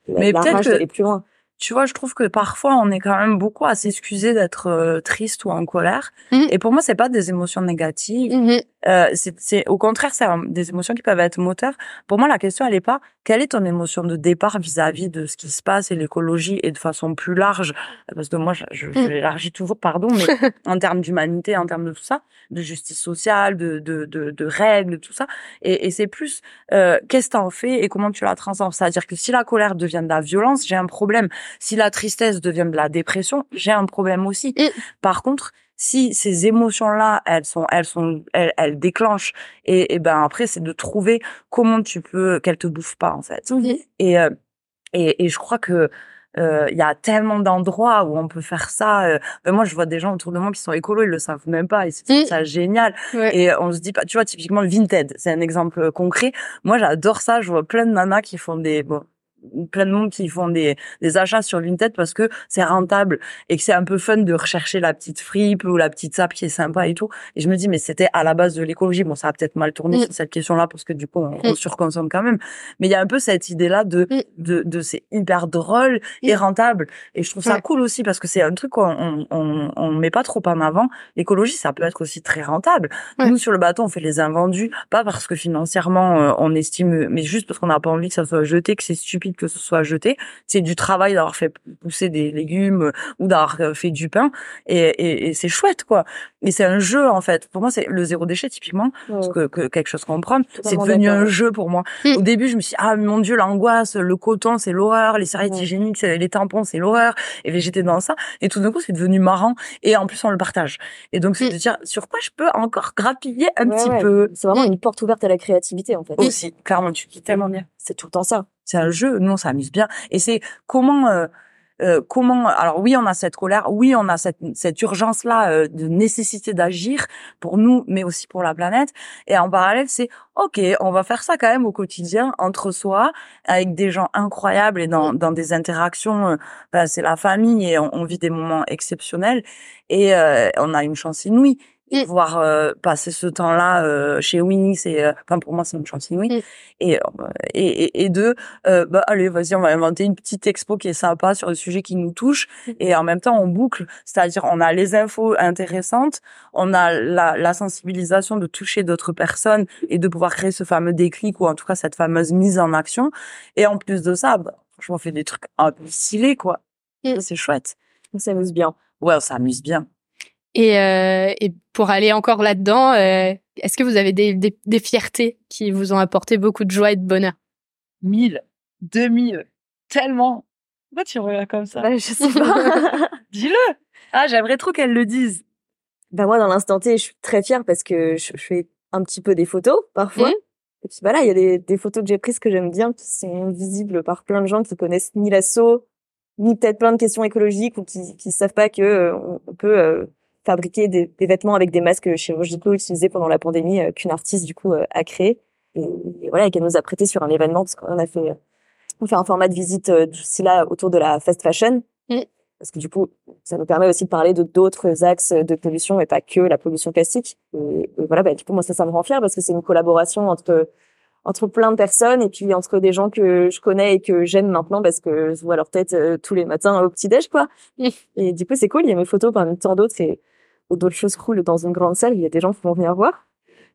Mais peut-être d'aller plus loin tu vois, je trouve que parfois on est quand même beaucoup à s'excuser d'être euh, triste ou en colère. Mmh. Et pour moi, c'est pas des émotions négatives. Mmh. Euh, c'est au contraire, c'est des émotions qui peuvent être moteurs. Pour moi, la question elle est pas quelle est ton émotion de départ vis-à-vis de ce qui se passe et l'écologie et de façon plus large, parce que moi, je, je, mmh. toujours, pardon, mais en termes d'humanité, en termes de tout ça, de justice sociale, de de de, de règles, tout ça. Et, et c'est plus euh, qu'est-ce que t'en fais et comment tu la transformes? C'est-à-dire que si la colère devient de la violence, j'ai un problème. Si la tristesse devient de la dépression, j'ai un problème aussi. Par contre, si ces émotions-là, elles sont, elles sont, elles, déclenchent, et, et ben après, c'est de trouver comment tu peux qu'elles te bouffent pas en fait. Et, euh, et, et je crois que euh, il y a tellement d'endroits où on peut faire ça. Euh, ben moi, je vois des gens autour de moi qui sont écolos, ils le savent même pas, et c'est ça génial. Et on se dit pas, tu vois, typiquement le Vinted, c'est un exemple concret. Moi, j'adore ça. Je vois plein de nanas qui font des bon, plein de monde qui font des, des achats sur Vinted parce que c'est rentable et que c'est un peu fun de rechercher la petite fripe ou la petite sape qui est sympa et tout. Et je me dis, mais c'était à la base de l'écologie. Bon, ça a peut-être mal tourné mm. cette question-là parce que du coup, on, mm. surconsomme quand même. Mais il y a un peu cette idée-là de, mm. de, de c'est hyper drôle et rentable. Et je trouve ça cool aussi parce que c'est un truc qu'on on, on, met pas trop en avant. L'écologie, ça peut être aussi très rentable. Nous, sur le bateau, on fait les invendus, pas parce que financièrement, euh, on estime, mais juste parce qu'on n'a pas envie que ça soit jeté, que c'est stupide que ce soit jeté. C'est du travail d'avoir fait pousser des légumes euh, ou d'avoir euh, fait du pain. Et, et, c'est chouette, quoi. Et c'est un jeu, en fait. Pour moi, c'est le zéro déchet, typiquement. Parce que, que, quelque chose qu'on prend. C'est devenu un jeu pour moi. Hmm. Au début, je me suis dit, ah, mon Dieu, l'angoisse, le coton, c'est l'horreur. Les serviettes hygiéniques, les tampons, c'est l'horreur. Et j'étais dans ça. Et tout d'un coup, c'est devenu marrant. Et en plus, on le partage. Et donc, c'est hmm. de dire, sur quoi je peux encore grappiller un petit peu. C'est vraiment une porte ouverte à la créativité, en fait. Aussi, clairement, tu dis tellement bien. C'est tout le temps ça c'est un jeu, nous on s'amuse bien. Et c'est comment euh, euh, comment alors oui on a cette colère, oui on a cette, cette urgence là euh, de nécessité d'agir pour nous mais aussi pour la planète. Et en parallèle c'est ok on va faire ça quand même au quotidien entre soi avec des gens incroyables et dans, dans des interactions ben, c'est la famille et on, on, vit des moments exceptionnels. Et on a une chance inouïe Mmh. voir euh, passer ce temps-là euh, chez Winnie c'est euh, enfin pour moi c'est une chance inouïe mmh. et, et et deux bah allez vas-y on va inventer une petite expo qui est sympa sur le sujet qui nous touche mmh. et en même temps on boucle c'est-à-dire on a les infos intéressantes on a la, la sensibilisation de toucher d'autres personnes et de pouvoir créer ce fameux déclic ou en tout cas cette fameuse mise en action et en plus de ça bah, franchement on fait des trucs un peu stylés quoi c'est chouette on s'amuse bien ouais on s'amuse bien et, euh, et pour aller encore là-dedans, euh, est-ce que vous avez des, des, des, fiertés qui vous ont apporté beaucoup de joie et de bonheur? Mille, deux mille, tellement. Pourquoi tu regardes comme ça? Bah, Je sais pas. Dis-le Ah, j'aimerais trop qu'elle le dise. Bah moi, dans l'instant T, je suis très fière parce que je, fais un petit peu des photos, parfois. Mmh. Et puis voilà, il y a des, des photos que j'ai prises que j'aime bien, qui sont visibles par plein de gens qui connaissent ni l'assaut, ni peut-être plein de questions écologiques ou qui qui savent pas que euh, on peut euh, fabriquer des, des, vêtements avec des masques chirurgicaux utilisés pendant la pandémie euh, qu'une artiste du coup a créé et, voilà et qu'elle nous a prêté sur un événement parce qu'on a fait on fait un format de visite d'ici là autour de la fast fashion mmh. parce que du coup ça nous permet aussi de parler de d'autres axes de pollution et pas que la pollution plastique et, et voilà bah, du coup moi ça ça me rend fier parce que c'est une collaboration entre entre plein de personnes et puis entre des gens que je connais et que j'aime maintenant parce que je vois leur tête euh, tous les matins au petit déj quoi. et du coup c'est cool, il y a mes photos parmi tant d'autres et d'autres choses cool dans une grande salle, il y a des gens qui vont venir voir.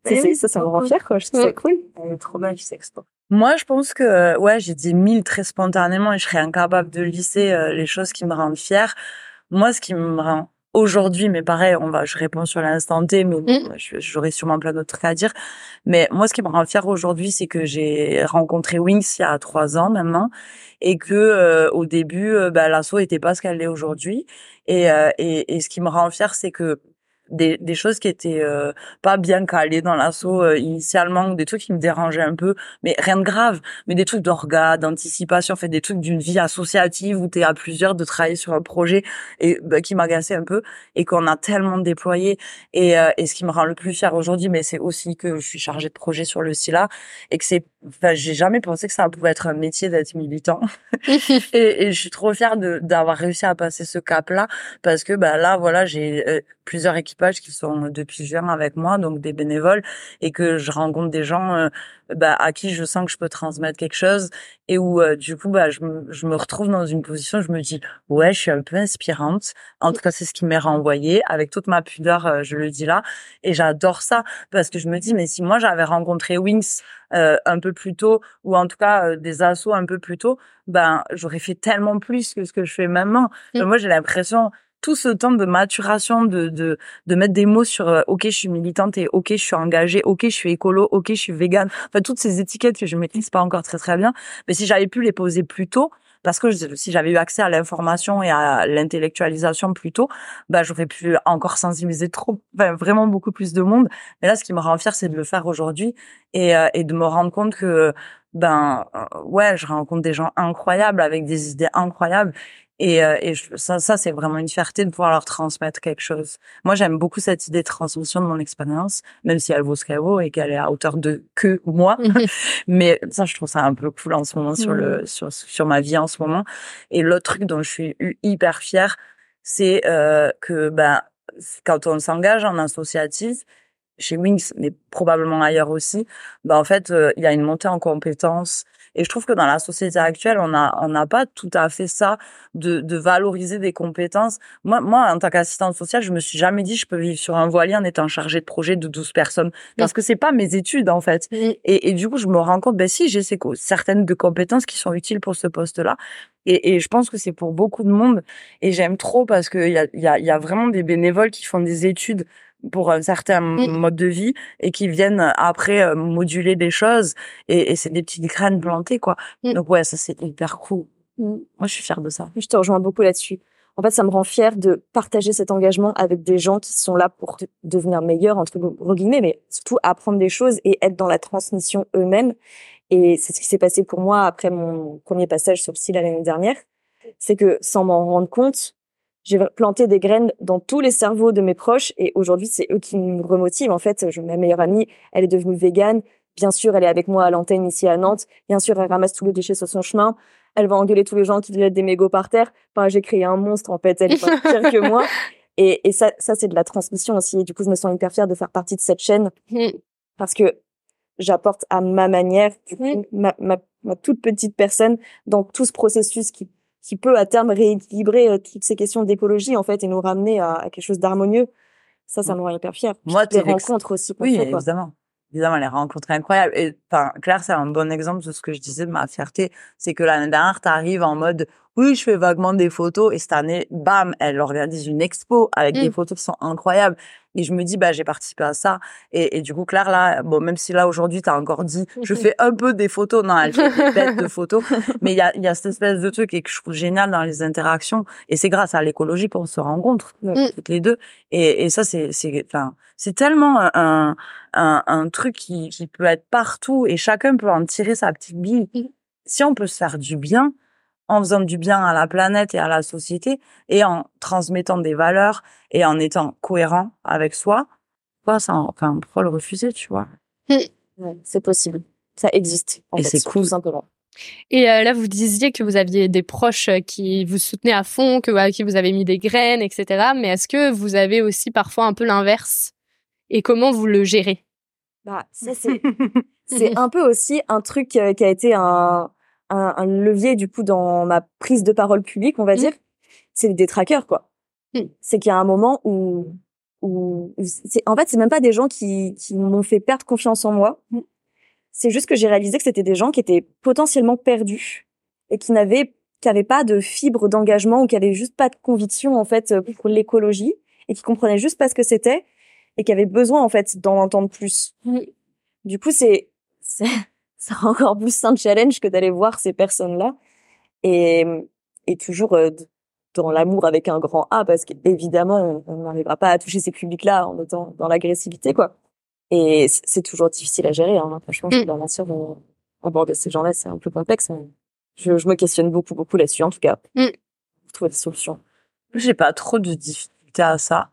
C'est eh ça, ça me rend fier quoi, je trouve ça cool. Est trop s'expo. Moi, je pense que ouais, j'ai dit mille très spontanément et je serais incapable de lisser euh, les choses qui me rendent fière. Moi, ce qui me rend aujourd'hui, mais pareil, on va, je réponds sur l'instant T, mais mmh. j'aurais sûrement plein d'autres trucs à dire. Mais moi, ce qui me rend fière aujourd'hui, c'est que j'ai rencontré Wings il y a trois ans maintenant, et que euh, au début, euh, bah, l'assaut était pas ce qu'elle est aujourd'hui. Et, euh, et, et, ce qui me rend fière, c'est que des, des choses qui étaient euh, pas bien calées dans l'assaut euh, initialement, des trucs qui me dérangeaient un peu, mais rien de grave, mais des trucs d'orga, d'anticipation, fait des trucs d'une vie associative où tu es à plusieurs de travailler sur un projet et bah, qui m'agaçait un peu et qu'on a tellement déployé. Et, euh, et ce qui me rend le plus fier aujourd'hui, mais c'est aussi que je suis chargée de projet sur le SILA et que c'est, enfin, j'ai jamais pensé que ça pouvait être un métier d'être militant. Et, et, je suis trop fière d'avoir réussi à passer ce cap-là parce que bah là, voilà, j'ai plusieurs équipages qui sont depuis juin avec moi, donc des bénévoles, et que je rencontre des gens euh, bah, à qui je sens que je peux transmettre quelque chose, et où euh, du coup, bah, je, me, je me retrouve dans une position, je me dis, ouais, je suis un peu inspirante. En tout cas, c'est ce qui m'est renvoyé, avec toute ma pudeur, euh, je le dis là, et j'adore ça, parce que je me dis, mais si moi j'avais rencontré Wings un peu plus tôt, ou en tout cas des assos un peu plus tôt, ben j'aurais fait tellement plus que ce que je fais maintenant. Mmh. Moi, j'ai l'impression tout ce temps de maturation, de, de, de mettre des mots sur euh, ok je suis militante et ok je suis engagée, ok je suis écolo, ok je suis végane, enfin toutes ces étiquettes que je maîtrise pas encore très très bien, mais si j'avais pu les poser plus tôt, parce que si j'avais eu accès à l'information et à l'intellectualisation plus tôt, bah j'aurais pu encore sensibiliser trop, enfin, vraiment beaucoup plus de monde. Mais là, ce qui me rend fier, c'est de le faire aujourd'hui et, euh, et de me rendre compte que ben euh, ouais, je rencontre des gens incroyables avec des idées incroyables et, euh, et ça, ça c'est vraiment une fierté de pouvoir leur transmettre quelque chose. Moi, j'aime beaucoup cette idée de transmission de mon expérience, même si elle vaut ce qu'elle vaut et qu'elle est à hauteur de que moi. Mais ça, je trouve ça un peu cool en ce moment sur le sur sur ma vie en ce moment. Et l'autre truc dont je suis hyper fière, c'est euh, que ben quand on s'engage en associatif, chez Wings, mais probablement ailleurs aussi, ben en fait, euh, il y a une montée en compétences, et je trouve que dans la société actuelle, on a on n'a pas tout à fait ça de, de valoriser des compétences. Moi, moi, en tant qu'assistante sociale, je me suis jamais dit je peux vivre sur un voilier en étant chargée de projet de 12 personnes parce que c'est pas mes études en fait. Et, et, du coup, je me rends compte, ben si, j'ai certaines de compétences qui sont utiles pour ce poste-là. Et, et, je pense que c'est pour beaucoup de monde. Et j'aime trop parce qu'il y a, y, a, y a vraiment des bénévoles qui font des études pour un certain mode de vie et qui viennent après euh, moduler des choses et, et c'est des petites graines plantées quoi. Mm. Donc ouais, ça c'est hyper cool. Mm. Moi je suis fière de ça. Je te rejoins beaucoup là-dessus. En fait, ça me rend fière de partager cet engagement avec des gens qui sont là pour devenir meilleurs entre guillemets, mais surtout apprendre des choses et être dans la transmission eux-mêmes. Et c'est ce qui s'est passé pour moi après mon premier passage sur le l'année dernière. C'est que sans m'en rendre compte, j'ai planté des graines dans tous les cerveaux de mes proches et aujourd'hui c'est eux qui me remotivent en fait. Je, ma meilleure amie elle est devenue végane. Bien sûr elle est avec moi à l'antenne ici à Nantes. Bien sûr elle ramasse tous les déchets sur son chemin. Elle va engueuler tous les gens qui jettent des mégots par terre. Enfin j'ai créé un monstre en fait. Elle est pas pire que moi. Et, et ça ça c'est de la transmission aussi. Et du coup je me sens hyper fière de faire partie de cette chaîne. Mmh. parce que j'apporte à ma manière ma, ma, ma toute petite personne dans tout ce processus qui qui peut à terme rééquilibrer euh, toutes ces questions d'écologie en fait et nous ramener à, quelque chose d'harmonieux. Ça, ça nous rend hyper fiers. Moi, les rencontres aussi. Oui, évidemment. Évidemment, les rencontres incroyables. Et enfin, Claire, c'est un bon exemple de ce que je disais de ma fierté. C'est que l'année dernière, t'arrives en mode, oui, je fais vaguement des photos. Et cette année, bam, elle organise une expo avec des Mm. photos qui sont incroyables. Et je me dis, bah, j'ai participé à ça. Et, et du coup, Claire, là, bon, même si là, aujourd'hui, t'as encore dit, je fais un peu des photos. Non, elle fait des bêtes de photos. Mais il y a, il y a cette espèce de truc et que je trouve génial dans les interactions. Et c'est grâce à l'écologie qu'on se rencontre, Mm. toutes les deux. Et, et ça, c'est, c'est, enfin, c'est tellement un, un, un truc qui, qui peut être partout et chacun peut en tirer sa petite bille. Si on peut se faire du bien, en faisant du bien à la planète et à la société et en transmettant des valeurs et en étant cohérent avec soi, quoi, ça, enfin, pourquoi le refuser, tu vois? Ouais, c'est possible. Ça existe. En Et c'est cool. Tout simplement. Et euh, là, vous disiez que vous aviez des proches euh, qui vous soutenaient à fond, que à qui vous avez mis des graines, etc. Mais est-ce que vous avez aussi parfois un peu l'inverse? Et comment vous le gérez? Bah, ça, c'est, c'est un peu aussi un truc euh, qui a été un, un, un levier, du coup, dans ma prise de parole publique, on va Mm. dire. C'est les détraqueurs, quoi. Mm. C'est qu'il y a un moment où, où, c'est, en fait, c'est même pas des gens qui, qui m'ont fait perdre confiance en moi. Mm. C'est juste que j'ai réalisé que c'était des gens qui étaient potentiellement perdus et qui n'avaient, qui avaient pas de fibre d'engagement ou qui avaient juste pas de conviction, en fait, pour l'écologie et qui comprenaient juste pas ce que c'était et qui avaient besoin, en fait, d'en entendre plus. Du coup, c'est, c'est, encore plus un challenge que d'aller voir ces personnes-là et, et toujours euh, dans l'amour avec un grand A parce qu'évidemment, on on n'arrivera pas à toucher ces publics-là en étant dans l'agressivité, quoi. Et c'est toujours difficile à gérer, hein. Franchement, je suis Mm. dans l'ancien, on aborder ces gens-là, c'est un peu complexe. mais Je, je me questionne beaucoup, beaucoup là-dessus, en tout cas. Mm. Pour trouver des solutions. J'ai pas trop de difficultés à ça.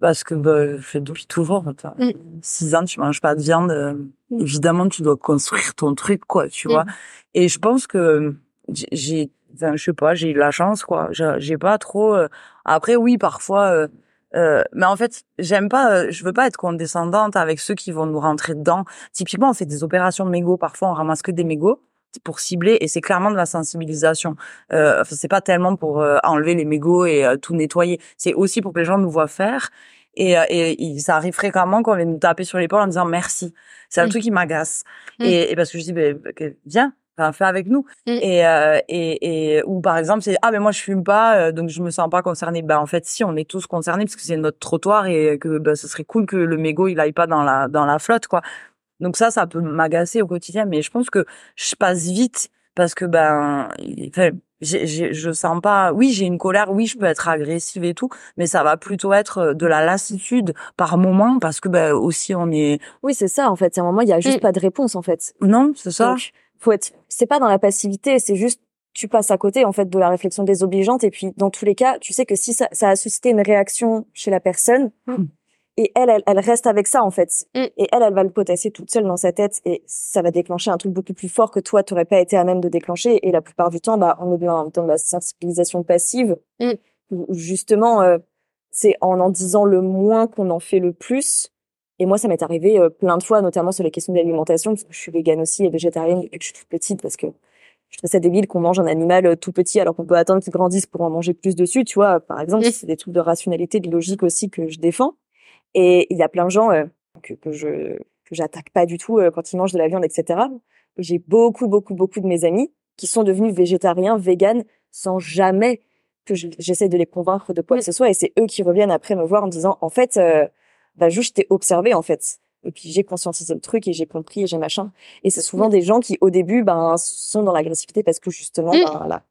Parce que, bah, je fais depuis toujours. Enfin, Mm. Six ans, tu manges pas de viande. euh, Mm. Évidemment, tu dois construire ton truc, quoi, tu Mm. vois. Et je pense que j'ai- j'ai, enfin, je sais pas, j'ai eu la chance, quoi. J'ai j'ai pas trop, euh, après, oui, parfois, euh, euh, mais en fait, j'aime pas, euh, je veux pas être condescendante avec ceux qui vont nous rentrer dedans. Typiquement, on fait des opérations de mégots. Parfois, on ramasse que des mégots pour cibler et c'est clairement de la sensibilisation. Euh, enfin, c'est pas tellement pour euh, enlever les mégots et euh, tout nettoyer. C'est aussi pour que les gens nous voient faire. Et, euh, et, il- ça arrive fréquemment qu'on vienne nous taper sur l'épaule en disant merci. C'est un Mm. truc qui m'agace. Mm. Et, et parce que je dis, ben, viens, enfin, fais avec nous. Mm. Et, euh, et, et, ou par exemple, c'est, ah, mais moi, je fume pas, euh, donc je me sens pas concernée. Ben, en fait, si, on est tous concernés parce que c'est notre trottoir et que, ben, ce serait cool que le mégot, il aille pas dans la, dans la flotte, quoi. Donc ça, ça peut m'agacer au quotidien, mais je pense que je passe vite parce que, ben, je sens pas, oui, j'ai une colère, oui, je peux être agressive et tout, mais ça va plutôt être de la lassitude par moment parce que, ben, aussi, on est, Oui, c'est ça, en fait. À un moment, il y a juste Mm. pas de réponse, en fait. non, c'est ça. Donc, faut être, c'est pas dans la passivité, c'est juste, tu passes à côté, en fait, de la réflexion désobligeante. Et puis, dans tous les cas, tu sais que si ça, ça a suscité une réaction chez la personne, Mm. Et elle, elle, elle reste avec ça, en fait. Mm. Et elle, elle va le potasser toute seule dans sa tête, et ça va déclencher un truc beaucoup plus fort que toi, t'aurais pas été à même de déclencher. Et la plupart du temps, bah, on est dans, dans la sensibilisation passive, Mm. où justement, euh, c'est en en disant le moins qu'on en fait le plus. Et moi, ça m'est arrivé euh, plein de fois, notamment sur les questions d'alimentation, parce que je suis végane aussi et végétarienne depuis que je suis toute petite, parce que je trouve ça débile qu'on mange un animal euh, tout petit alors qu'on peut attendre qu'il grandisse pour en manger plus dessus, tu vois. Par exemple, Mm. c'est des trucs de rationalité, de logique aussi que je défends. Et il y a plein de gens euh, que, que je que j'attaque pas du tout euh, quand ils mangent de la viande, etc. J'ai beaucoup, beaucoup, beaucoup de mes amis qui sont devenus végétariens, véganes, sans jamais que je- j'essaie de les convaincre de quoi que ce soit. Et c'est eux qui reviennent après me voir en me disant, en fait, euh, bah, juste, je t'ai observé, en fait. Et puis, j'ai conscientisé le truc et j'ai compris et j'ai machin. Et c'est souvent des gens qui, au début, ben, sont dans l'agressivité parce que justement, Mm. ben, la,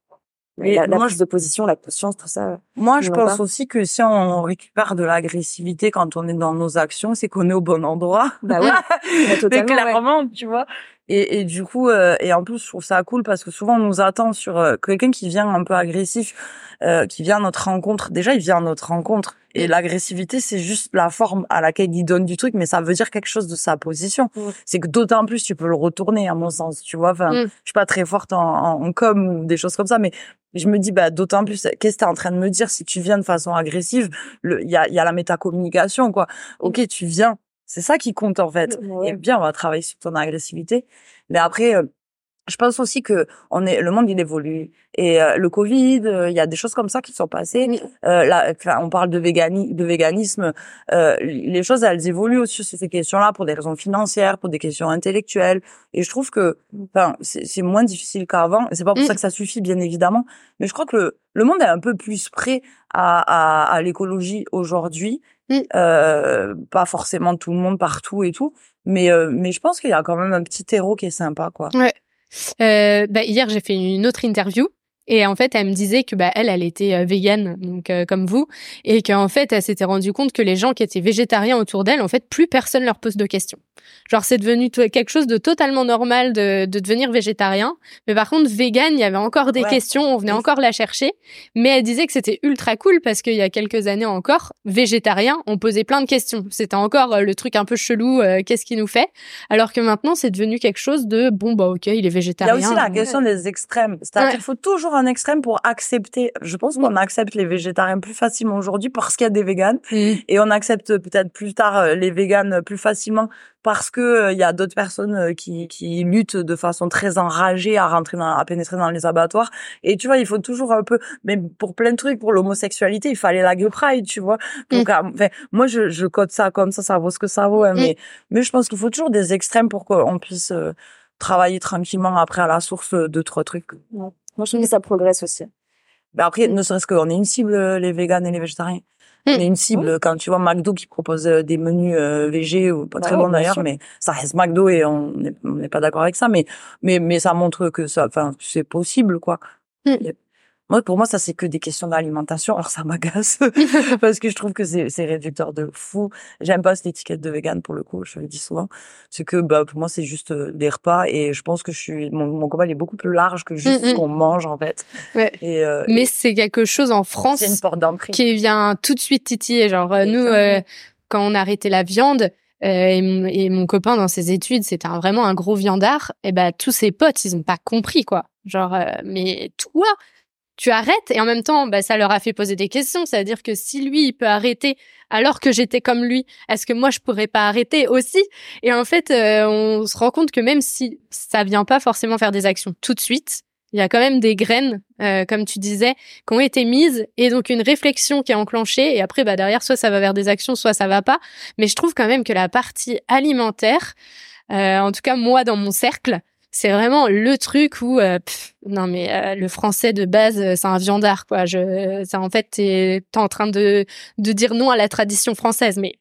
Mais la, la moi, prise de position, la conscience, tout ça. Moi, je pense pas. aussi que si on récupère de l'agressivité quand on est dans nos actions, c'est qu'on est au bon endroit. Bah oui, Mais totalement, ouais. clairement, tu vois. Et, et du coup, euh, et en plus, je trouve ça cool parce que souvent, on nous attend sur euh, quelqu'un qui vient un peu agressif, euh, qui vient à notre rencontre. Déjà, il vient à notre rencontre. Et l'agressivité, c'est juste la forme à laquelle il donne du truc, mais ça veut dire quelque chose de sa position. C'est que d'autant plus, tu peux le retourner, à mon sens, tu vois. Enfin, Mm. je suis pas très forte en, en, en com ou des choses comme ça, mais je me dis, bah, d'autant plus, qu'est-ce que t'es en train de me dire si tu viens de façon agressive? Il y a, y a la métacommunication, quoi. Ok, tu viens. C'est ça qui compte, en fait. Ouais. Et bien, on va travailler sur ton agressivité. Mais après, euh, je pense aussi que on est le monde il évolue et euh, le Covid, euh, il y a des choses comme ça qui sont passées. Là, on parle de, végani de véganisme, les choses elles évoluent aussi sur ces questions-là pour des raisons financières, pour des questions intellectuelles. Et je trouve que, enfin, c'est moins difficile qu'avant. C'est pas pour ça mm. que ça suffit, bien évidemment, mais je crois que le, le monde est un peu plus prêt à, à, à l'écologie aujourd'hui. Mm. Euh, pas forcément tout le monde partout et tout, mais mais je pense qu'il y a quand même un petit terreau qui est sympa, quoi. Ouais. Euh, bah, hier, j'ai fait une autre interview et en fait, elle me disait que bah elle, elle était euh, végane, donc euh, comme vous, et qu'en fait, elle s'était rendue compte que les gens qui étaient végétariens autour d'elle, en fait, plus personne leur pose de questions. Genre, c'est devenu quelque chose de totalement normal de, de devenir végétarien. Mais par contre, végane, il y avait encore des questions, on venait encore la chercher. Mais elle disait que c'était ultra cool parce qu'il y a quelques années encore, végétarien, on posait plein de questions. C'était encore euh, le truc un peu chelou, qu'est-ce qui nous fait? Alors que maintenant, c'est devenu quelque chose de bon, bah ok, il est végétarien. Il y a aussi la question des extrêmes. C'est-à-dire qu'il faut toujours un extrême pour accepter. Je pense qu'on accepte les végétariens plus facilement aujourd'hui parce qu'il y a des véganes et on accepte peut-être plus tard euh, les véganes plus facilement parce que euh, il y a d'autres personnes euh, qui, qui luttent de façon très enragée à rentrer dans, à pénétrer dans les abattoirs. Et tu vois, il faut toujours un peu, même pour plein de trucs, pour l'homosexualité, il fallait la gay pride, tu vois. Donc, mm. enfin, moi, je, je code ça comme ça, ça vaut ce que ça vaut. Hein, mm. mais, mais je pense qu'il faut toujours des extrêmes pour qu'on puisse travailler tranquillement après à la source d'autres trucs. Moi, je trouve que ça progresse aussi. Ben après, ne serait-ce qu'on est une cible, euh, les véganes et les végétariens. On est une cible quand tu vois McDo qui propose euh, des menus euh, végé ou pas bah très bons d'ailleurs, mais ça reste McDo et on n'est pas d'accord avec ça, mais mais mais ça montre que ça, enfin c'est possible quoi. Mm. Moi, pour moi, ça c'est que des questions d'alimentation. Alors ça m'agace parce que je trouve que c'est réducteur de fou. J'aime pas cette étiquette de vegan pour le coup. Je le dis souvent. C'est que bah pour moi c'est juste euh, des repas et je pense que je suis mon, mon combat il est beaucoup plus large que juste ce qu'on mange en fait. Ouais. Et, euh, Mais c'est quelque chose en France une porte qui vient tout de suite titiller. Genre euh, nous quand on a arrêté la viande. et, mon, et, mon, copain dans ses études, c'était vraiment un gros viandard. Et ben tous ses potes, ils ont pas compris quoi. Genre, mais toi, tu arrêtes et en même temps bah, ça leur a fait poser des questions. C'est à dire que si lui il peut arrêter alors que j'étais comme lui est-ce que moi je pourrais pas arrêter aussi? Et en fait euh, on se rend compte que même si ça vient pas forcément faire des actions tout de suite il y a quand même des graines euh, comme tu disais qui ont été mises et donc une réflexion qui est enclenchée et après bah derrière soit ça va vers des actions soit ça va pas. Mais je trouve quand même que la partie alimentaire euh, en tout cas moi dans mon cercle c'est vraiment le truc où euh, non mais euh, le français de base euh, c'est un viandard quoi. Je en fait t'es es en train de de dire non à la tradition française mais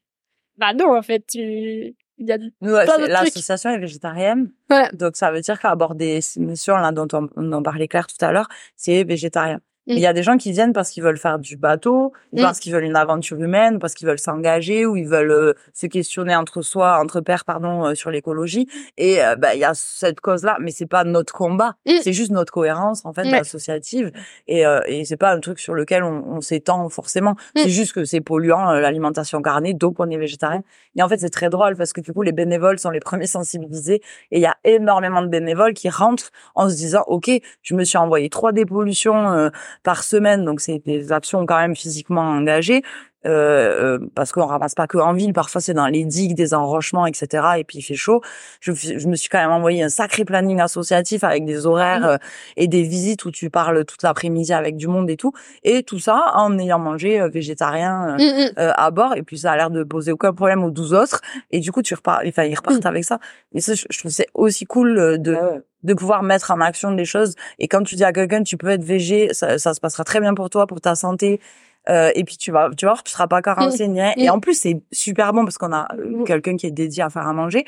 bah non en fait tu il y a l'association est végétarienne. Donc ça veut dire qu'à bord des missions là dont on, on en parlait Claire tout à l'heure c'est végétarien il y a des gens qui viennent parce qu'ils veulent faire du bateau, mm. parce qu'ils veulent une aventure humaine, parce qu'ils veulent s'engager ou ils veulent euh, se questionner entre soi, entre pairs, pardon, euh, sur l'écologie. Et euh, bah il y a cette cause-là, mais c'est pas notre combat, mm. c'est juste notre cohérence en fait associative. Et et c'est pas un truc sur lequel on, on s'étend forcément. Mm. C'est juste que c'est polluant l'alimentation carnée, donc on est végétarien. Et en fait c'est très drôle parce que du coup les bénévoles sont les premiers sensibilisés et il y a énormément de bénévoles qui rentrent en se disant ok je me suis envoyé trois dépollutions par semaine, donc c'est des actions quand même physiquement engagées. Euh, euh, parce qu'on ramasse pas que en ville, parfois c'est dans les digues, des enrochements, etc. Et puis il fait chaud. Je, je me suis quand même envoyé un sacré planning associatif avec des horaires mmh. euh, et des visites où tu parles toute l'après-midi avec du monde et tout. Et tout ça en ayant mangé euh, végétarien mmh, mmh. à bord. Et puis ça a l'air de poser aucun problème aux 12 autres. Et du coup tu repars, enfin ils repartent avec ça. Et ça, je, trouve c'est aussi cool de de pouvoir mettre en action des choses. Et quand tu dis à quelqu'un, tu peux être végé, ça, ça se passera très bien pour toi, pour ta santé, euh, et puis tu vas, tu vois, tu seras pas encore renseigné. Et en plus, c'est super bon parce qu'on a euh, quelqu'un qui est dédié à faire à manger.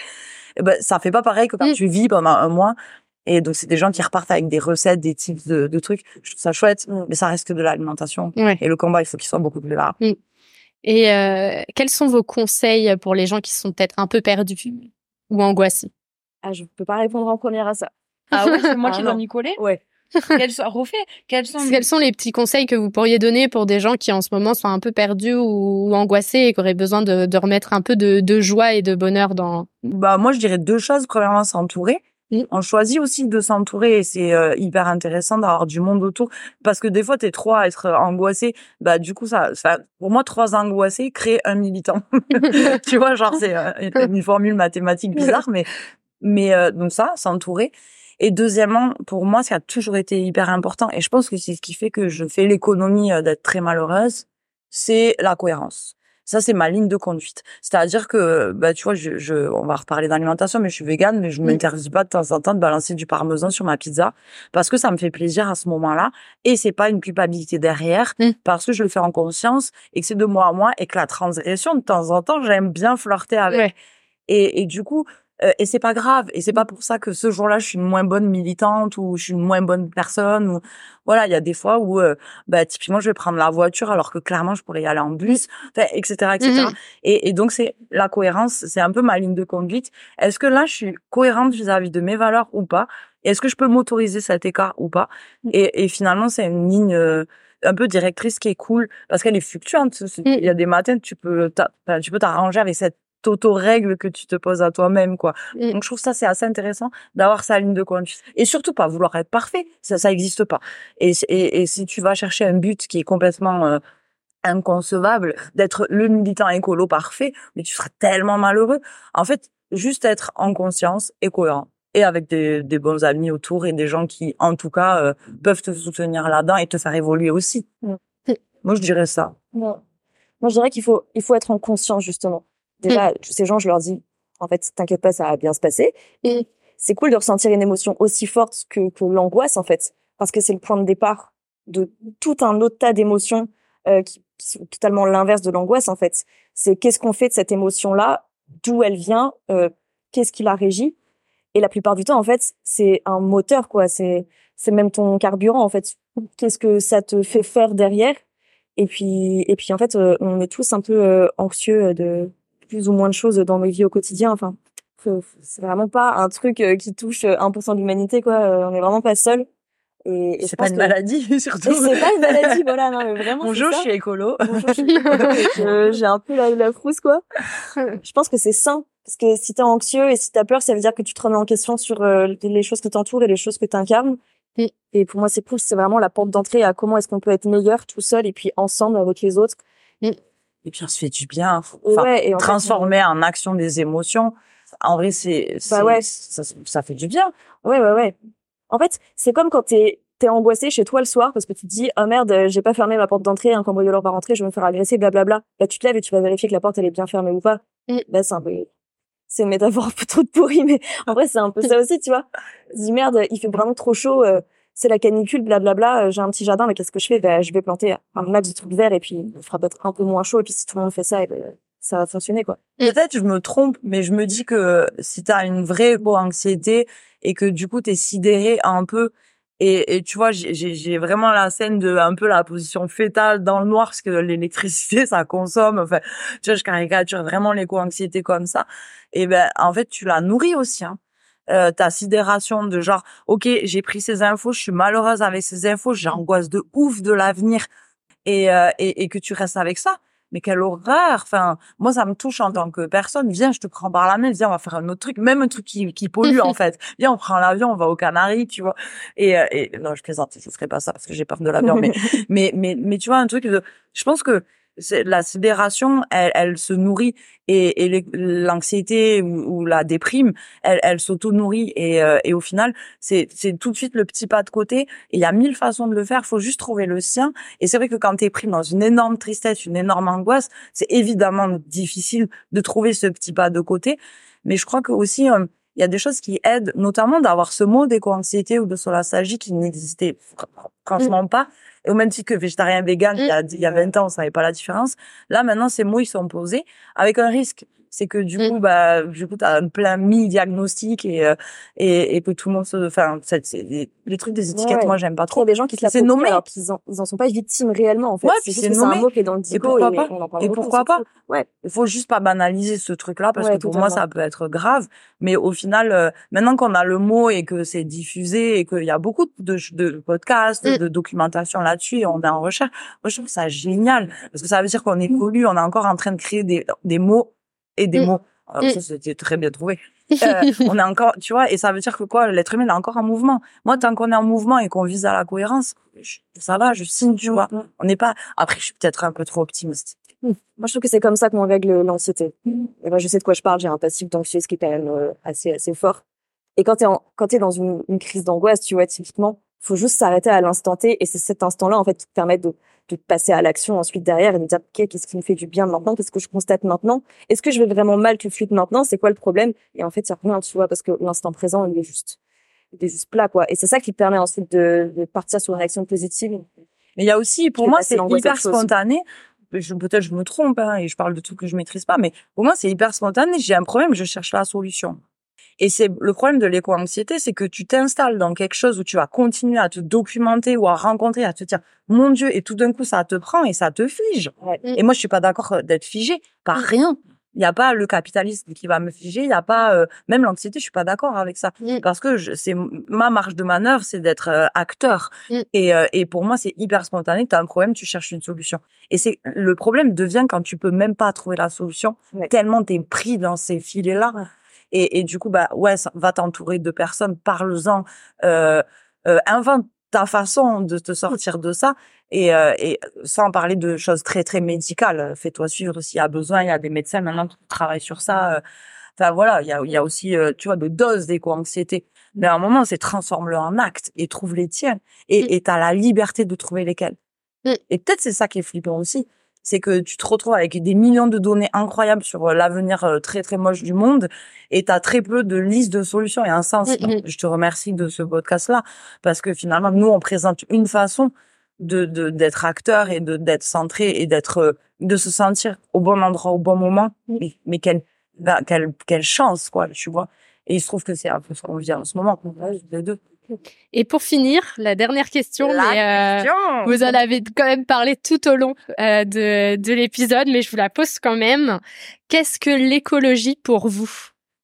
Et ben, ça fait pas pareil que quand tu vis pendant un mois. Et donc, c'est des gens qui repartent avec des recettes, des types de, de trucs. Je trouve ça chouette, mais ça reste que de l'alimentation. Et le combat, il faut qu'il soit beaucoup plus large. Et euh, quels sont vos conseils pour les gens qui sont peut-être un peu perdus ou angoissés? Ah, je peux pas répondre en première à ça. Ah ouais, c'est moi qui ah dois m'y coller Ouais. Quels sont, refait, quels sont... quels sont les petits conseils que vous pourriez donner pour des gens qui en ce moment sont un peu perdus ou, angoissés et qui auraient besoin de, de remettre un peu de, de, joie et de bonheur dans Bah moi je dirais deux choses. Premièrement, s'entourer. On choisit aussi de s'entourer et c'est euh, hyper intéressant d'avoir du monde autour parce que des fois t'es trop à être angoissé. Bah du coup ça, ça pour moi trois angoissés créent un militant. tu vois genre c'est euh, une formule mathématique bizarre mais mais euh, donc ça s'entourer Et deuxièmement, pour moi, ce qui a toujours été hyper important, et je pense que c'est ce qui fait que je fais l'économie euh, d'être très malheureuse, c'est la cohérence. Ça, c'est ma ligne de conduite. C'est-à-dire que, bah, tu vois, je, je, on va reparler d'alimentation, mais je suis végane, mais je ne m'interdis pas de temps en temps de balancer du parmesan sur ma pizza parce que ça me fait plaisir à ce moment-là et c'est pas une culpabilité derrière Mm. parce que je le fais en conscience et que c'est de moi à moi et que la transgression, de temps en temps, j'aime bien flirter avec. Ouais. Et, et du coup, euh, et c'est pas grave. Et c'est pas pour ça que ce jour-là, je suis une moins bonne militante ou je suis une moins bonne personne. Ou voilà, il y a des fois où, euh, bah, typiquement, je vais prendre la voiture alors que clairement, je pourrais y aller en bus, etc., etc. Mhm. Et, et donc, c'est la cohérence, c'est un peu ma ligne de conduite. Est-ce que là, je suis cohérente vis-à-vis de mes valeurs ou pas? Est-ce que je peux m'autoriser cet écart ou pas? Et, et finalement, c'est une ligne euh, un peu directrice qui est cool parce qu'elle est fluctuante. Il y a des matins, tu peux tu peux t'arranger avec cette auto-règle que tu te poses à toi-même, quoi. Donc, je trouve ça, c'est assez intéressant d'avoir sa ligne de conduite. Et surtout pas vouloir être parfait. Ça, ça existe pas. Et, et, et si tu vas chercher un but qui est complètement euh, inconcevable, d'être le militant écolo parfait, mais tu seras tellement malheureux. En fait, juste être en conscience et cohérent. Et avec des, des bons amis autour et des gens qui, en tout cas, euh, peuvent te soutenir là-dedans et te faire évoluer aussi. Moi, je dirais ça. Moi, je dirais qu'il faut, il faut être en conscience, justement. Déjà, ces gens, je leur dis, en fait, t'inquiète pas, ça va bien se passer. Et c'est cool de ressentir une émotion aussi forte que, que l'angoisse, en fait. Parce que c'est le point de départ de tout un autre tas d'émotions euh, qui, qui sont totalement l'inverse de l'angoisse, en fait. C'est qu'est-ce qu'on fait de cette émotion-là, d'où elle vient, euh, qu'est-ce qui la régit? Et la plupart du temps, en fait, c'est un moteur, quoi. C'est, c'est même ton carburant, en fait. Qu'est-ce que ça te fait faire derrière? Et puis, et puis en fait, euh, on est tous un peu euh, anxieux de plus ou moins de choses dans nos vies au quotidien. Enfin, c'est vraiment pas un truc euh, qui touche euh, 1% de l'humanité, quoi. Euh, on est vraiment pas seul. Et, et C'est pas une que- maladie, surtout. C'est pas une maladie, voilà. Non, mais vraiment. Bonjour, je suis écolo. Bonjour, je suis écolo et que J'ai un peu la, la frousse, quoi. Je pense que c'est sain. Parce que si t'es anxieux et si t'as peur, ça veut dire que tu te remets en question sur euh, les choses qui t'entourent et les choses que t'incarnes. Mm. Et pour moi, c'est cool. C'est vraiment la porte d'entrée à comment est-ce qu'on peut être meilleur tout seul et puis ensemble avec les autres. Et puis, on se fait du bien. Enfin, ouais, et en fait, transformer en action des émotions. En vrai, c'est, Bah ouais. ça, ça fait du bien. Ouais, ouais, ouais. En fait, c'est comme quand t'es t'es angoissé chez toi le soir parce que tu te dis oh merde euh, j'ai pas fermé ma porte d'entrée un cambrioleur va rentrer je vais me faire agresser blablabla bah tu te lèves et tu vas vérifier que la porte elle est bien fermée ou pas Mm. bah c'est un peu c'est une métaphore un peu trop de pourri mais en vrai c'est un peu ça aussi tu vois tu te dis merde il fait vraiment trop chaud euh, c'est la canicule blablabla euh, j'ai un petit jardin mais qu'est-ce que je fais? Bah je vais planter un max de trucs verts et puis il fera peut-être un peu moins chaud et puis si tout le monde fait ça et ben, ça va fonctionner quoi Peut-être je me trompe, mais je me dis que si tu as une vraie éco-anxiété et que du coup tu es sidéré un peu et, et tu vois, j'ai- j'ai j'ai vraiment la scène de un peu la position fétale dans le noir parce que l'électricité ça consomme. Enfin, tu vois, je caricature vraiment l'éco-anxiété comme ça. Et ben en fait, tu la nourris aussi. Hein. Euh, ta sidération de genre, ok, j'ai pris ces infos, je suis malheureuse avec ces infos, j'angoisse de ouf de l'avenir et, euh, et et que tu restes avec ça. Mais quelle horreur Enfin, moi, ça me touche en tant que personne. Viens, je te prends par la main. Viens, on va faire un autre truc. Même un truc qui, qui pollue, en fait. Viens, on prend l'avion, on va aux Canaries, tu vois. Et, euh, et non, je plaisante. Ce serait pas ça parce que j'ai peur de l'avion. mais, mais, mais, mais tu vois, un truc de, je pense que la sidération, elle, elle se nourrit et, et l'anxiété ou, ou la déprime, elle, elle s'auto-nourrit et, euh, et au final, c'est, tout de suite le petit pas de côté. Il y a mille façons de le faire. Faut juste trouver le sien. Et c'est vrai que quand t'es pris dans une énorme tristesse, une énorme angoisse, c'est évidemment difficile de trouver ce petit pas de côté. Mais je crois que aussi, euh, il y a des choses qui aident, notamment d'avoir ce mot d'éco-anxiété ou de solastalgie qui n'existait fr- franchement pas. Et au même titre que végétarien, vegan, il y a, il y a 20 ans, on savait pas la différence. Là, maintenant, ces mots, ils sont posés avec un risque. C'est que du Mm. coup, bah, du coup, t'as plein mille diagnostics et, euh, et, et que tout le monde se, enfin, des- les trucs des étiquettes, Ouais. moi, j'aime pas il y trop. a des gens qui se C'est nommé. alors qu'ils en, ils en sont pas victimes réellement en fait Ouais, c'est juste c'est un mot qui est dans le dico pourquoi et, pas? on en parle Et beaucoup, pourquoi pas? ouais Il faut juste pas banaliser ce truc-là parce Ouais, que pour moi, ça peut être grave. Mais au final, euh, maintenant qu'on a le mot et que c'est diffusé et qu'il y a beaucoup de, de podcasts, Mm. de documentation là-dessus et on est en recherche, moi, je trouve ça génial parce que ça veut dire qu'on évolue, on est encore en train de créer des, des mots et des Mm. mots. Alors Mm. ça, c'était très bien trouvé. Euh, on est encore, tu vois, et ça veut dire que quoi, l'être humain est encore en mouvement. Moi, tant qu'on est en mouvement et qu'on vise à la cohérence, je- ça va, je signe, tu vois. On n'est pas. Après, je suis peut-être un peu trop optimiste. moi je trouve que c'est comme ça qu'on règle l'anxiété et moi je sais de quoi je parle j'ai un passif d'anxiété qui est quand même euh, assez assez fort Et quand t'es en, quand t'es dans une, une crise d'angoisse, tu vois, typiquement, faut juste s'arrêter à l'instant T et c'est cet instant-là, en fait, qui te permet de, de passer à l'action ensuite derrière et de dire, OK, qu'est-ce qui me fait du bien maintenant? Qu'est-ce que je constate maintenant? Est-ce que je vais vraiment mal tout de suite maintenant? C'est quoi le problème? Et en fait, il y a rien, tu vois, parce que l'instant présent, il est juste, il est juste plat, quoi. Et c'est ça qui permet ensuite de, de partir sur une action positive. Mais il y a aussi, pour moi, c'est hyper spontané. Peut-être je me trompe hein, et je parle de tout que je maîtrise pas, mais pour moi c'est hyper spontané. J'ai un problème, je cherche la solution. Et c'est le problème de l'éco-anxiété, c'est que tu t'installes dans quelque chose où tu vas continuer à te documenter ou à rencontrer, à te dire mon Dieu, et tout d'un coup ça te prend et ça te fige. Ouais. Et moi je suis pas d'accord euh, d'être figé par rien. Il y a pas le capitalisme qui va me figer, il y a pas euh, même l'anxiété, je suis pas d'accord avec ça Mm. parce que c'est ma marge de manœuvre, c'est d'être euh, acteur. Mm. Et, euh, et pour moi c'est hyper spontané. T'as un problème, tu cherches une solution. Et c'est le problème devient quand tu peux même pas trouver la solution Ouais. tellement t'es pris dans ces filets là. Et, et du coup bah ouais, ça- va t'entourer de personnes, parle-en, euh, euh, invente ta façon de te sortir de ça. Et, euh, et sans parler de choses très très médicales, fais-toi suivre s'il y a besoin. Il y a des médecins maintenant qui travaillent sur ça. Enfin voilà, il y a, il y a aussi euh, tu vois de doses d'éco-anxiété. Mais à un moment, c'est transforme-le en acte et trouve les tiens. Et et t'as la liberté de trouver lesquels. Et peut-être c'est ça qui est flippant aussi, c'est que tu te retrouves avec des millions de données incroyables sur euh, l'avenir euh, très très moche du monde et t'as très peu de listes de solutions. Et un sens, Mm, mm. je te remercie de ce podcast-là parce que finalement nous on présente une façon de de- d'être acteur et de d'être centré et d'être euh, de se sentir au bon endroit au bon moment. Mm. Mais, mais quelle bah, quelle quelle chance quoi, tu vois. Et il se trouve que c'est un peu ce qu'on vit en ce moment, les deux. Et pour finir, la dernière question, La mais euh, question. vous en avez quand même parlé tout au long euh, de, de l'épisode, mais je vous la pose quand même. Qu'est-ce que l'écologie pour vous?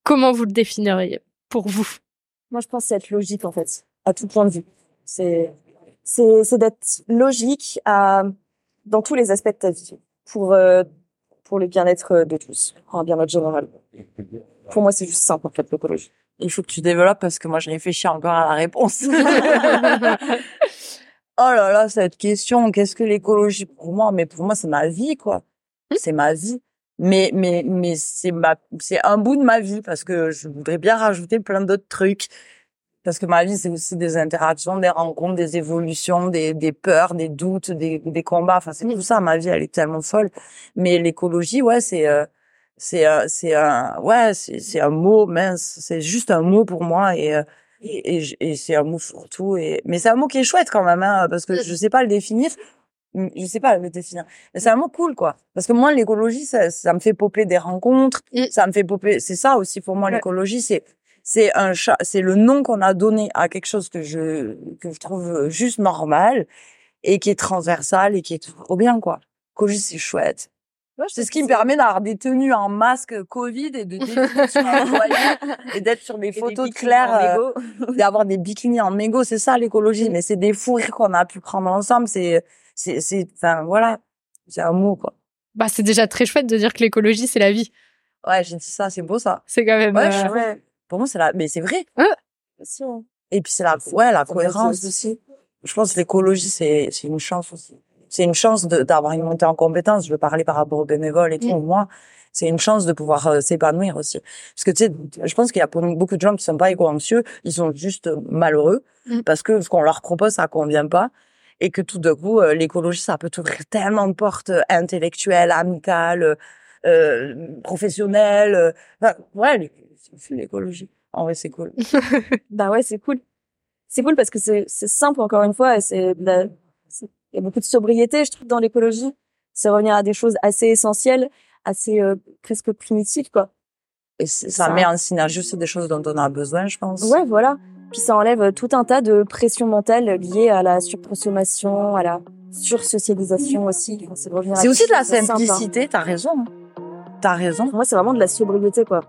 Comment vous le définiriez pour vous? Moi, je pense que c'est être logique, en fait, à tout point de vue. C'est, c'est, c'est d'être logique à, dans tous les aspects de ta vie. Pour, euh, pour le bien-être de tous. Pour un bien-être général. Pour moi, c'est juste simple, en fait, l'écologie. Il faut que tu développes parce que moi, je réfléchis encore à la réponse. oh là là, cette question, qu'est-ce que l'écologie pour moi? Mais pour moi, c'est ma vie, quoi. C'est ma vie. Mais, mais, mais c'est ma, c'est un bout de ma vie parce que je voudrais bien rajouter plein d'autres trucs. Parce que ma vie, c'est aussi des interactions, des rencontres, des évolutions, des, des peurs, des doutes, des, des combats. Enfin, c'est tout ça. Ma vie, elle est tellement folle. Mais l'écologie, ouais, c'est, euh, c'est, euh, c'est un, ouais, c'est, c'est un mot mince. C'est juste un mot pour moi et, euh, et, et, c'est un mot surtout. Et, mais c'est un mot qui est chouette quand même, hein, parce que je sais pas le définir. Mm, Je sais pas le définir. Mais c'est un mot cool, quoi. Parce que moi, l'écologie, ça, ça me fait popper des rencontres. Ça me fait popper. C'est ça aussi pour moi, l'écologie. C'est, c'est un chat, c'est le nom qu'on a donné à quelque chose que je, que je trouve juste normal et qui est transversal et qui est trop bien, quoi. L'écologie, c'est chouette. C'est ce qui me permet d'avoir des tenues en masque Covid et de sur un et d'être sur des photos de Claire, euh, d'avoir des bikinis en mégot. C'est ça l'écologie, mais c'est des fous rires qu'on a pu prendre ensemble. C'est, c'est, c'est, enfin voilà, c'est un mot quoi. Bah, c'est déjà très chouette de dire que l'écologie c'est la vie. Ouais, j'ai dit ça, c'est beau ça. C'est quand même. Ouais, euh, ouais. Pour moi c'est la, mais c'est vrai. Et puis c'est la, ouais, la cohérence aussi. Je pense que l'écologie c'est, c'est une chance aussi. C'est une chance d'avoir une montée en compétence. Je veux parler par rapport aux bénévoles et tout. Moi, c'est une chance de pouvoir euh, s'épanouir aussi. Parce que tu sais, je pense qu'il y a beaucoup de gens qui sont pas éco-anxieux, ils sont juste euh, malheureux Mm. parce que ce qu'on leur propose ça convient pas et que tout d'un coup euh, l'écologie ça peut t'ouvrir tellement de portes intellectuelles, amicales, euh, professionnelles. enfin, ouais, l'écologie. En vrai, c'est cool. Bah ouais, c'est cool. C'est cool parce que c'est simple encore une fois et c'est- il y a beaucoup de sobriété je trouve dans l'écologie. C'est revenir à des choses assez essentielles, assez euh, presque primitives quoi. Et ça, Ça- met en synergie aussi des choses dont on a besoin, je pense. Ouais, voilà. Puis ça enlève tout un tas de pression mentale liée à la surconsommation, à la sursocialisation aussi. Enfin, c'est de revenir à C'est aussi de la hein. simplicité, t'as raison. T'as raison. Pour moi, c'est vraiment de la sobriété quoi.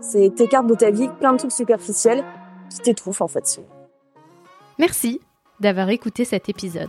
C'est t'écartes de ta vie plein de trucs superficiels qui t'étouffent en fait. Merci d'avoir écouté cet épisode.